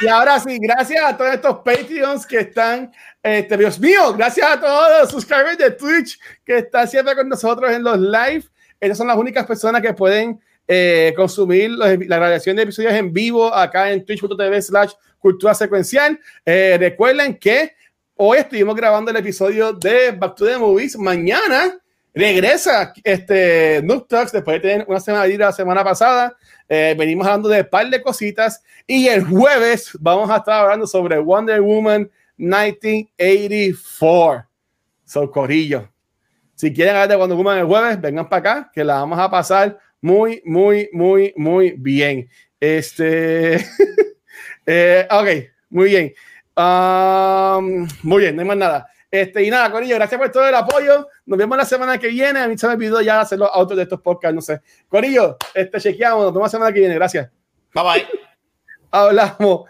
y ahora sí, gracias a todos estos Patreons que están, este, Dios mío, gracias a todos los subscribers de Twitch que están siempre con nosotros en los live. Estas son las únicas personas que pueden eh, consumir los- la grabación de episodios en vivo acá en twitch.tv slash cultura secuencial. Eh, recuerden que hoy estuvimos grabando el episodio de Back to the Movies. Mañana regresa este Noob Talks después de tener una semana de la semana pasada. Eh, venimos hablando de un par de cositas y el jueves vamos a estar hablando sobre Wonder Woman 1984. So, Corillo. Si quieren hablar de Wonder Woman el jueves, vengan para acá, que la vamos a pasar muy, muy, muy, muy bien. Este. eh, ok, muy bien. Um, muy bien, no hay más nada. Este, y nada, Corillo, gracias por todo el apoyo. Nos vemos la semana que viene. A mí se me olvidó ya hacer los autos de estos podcasts, no sé. Corillo, este, chequeamos. Nos vemos la semana que viene. Gracias. Bye bye. Hablamos.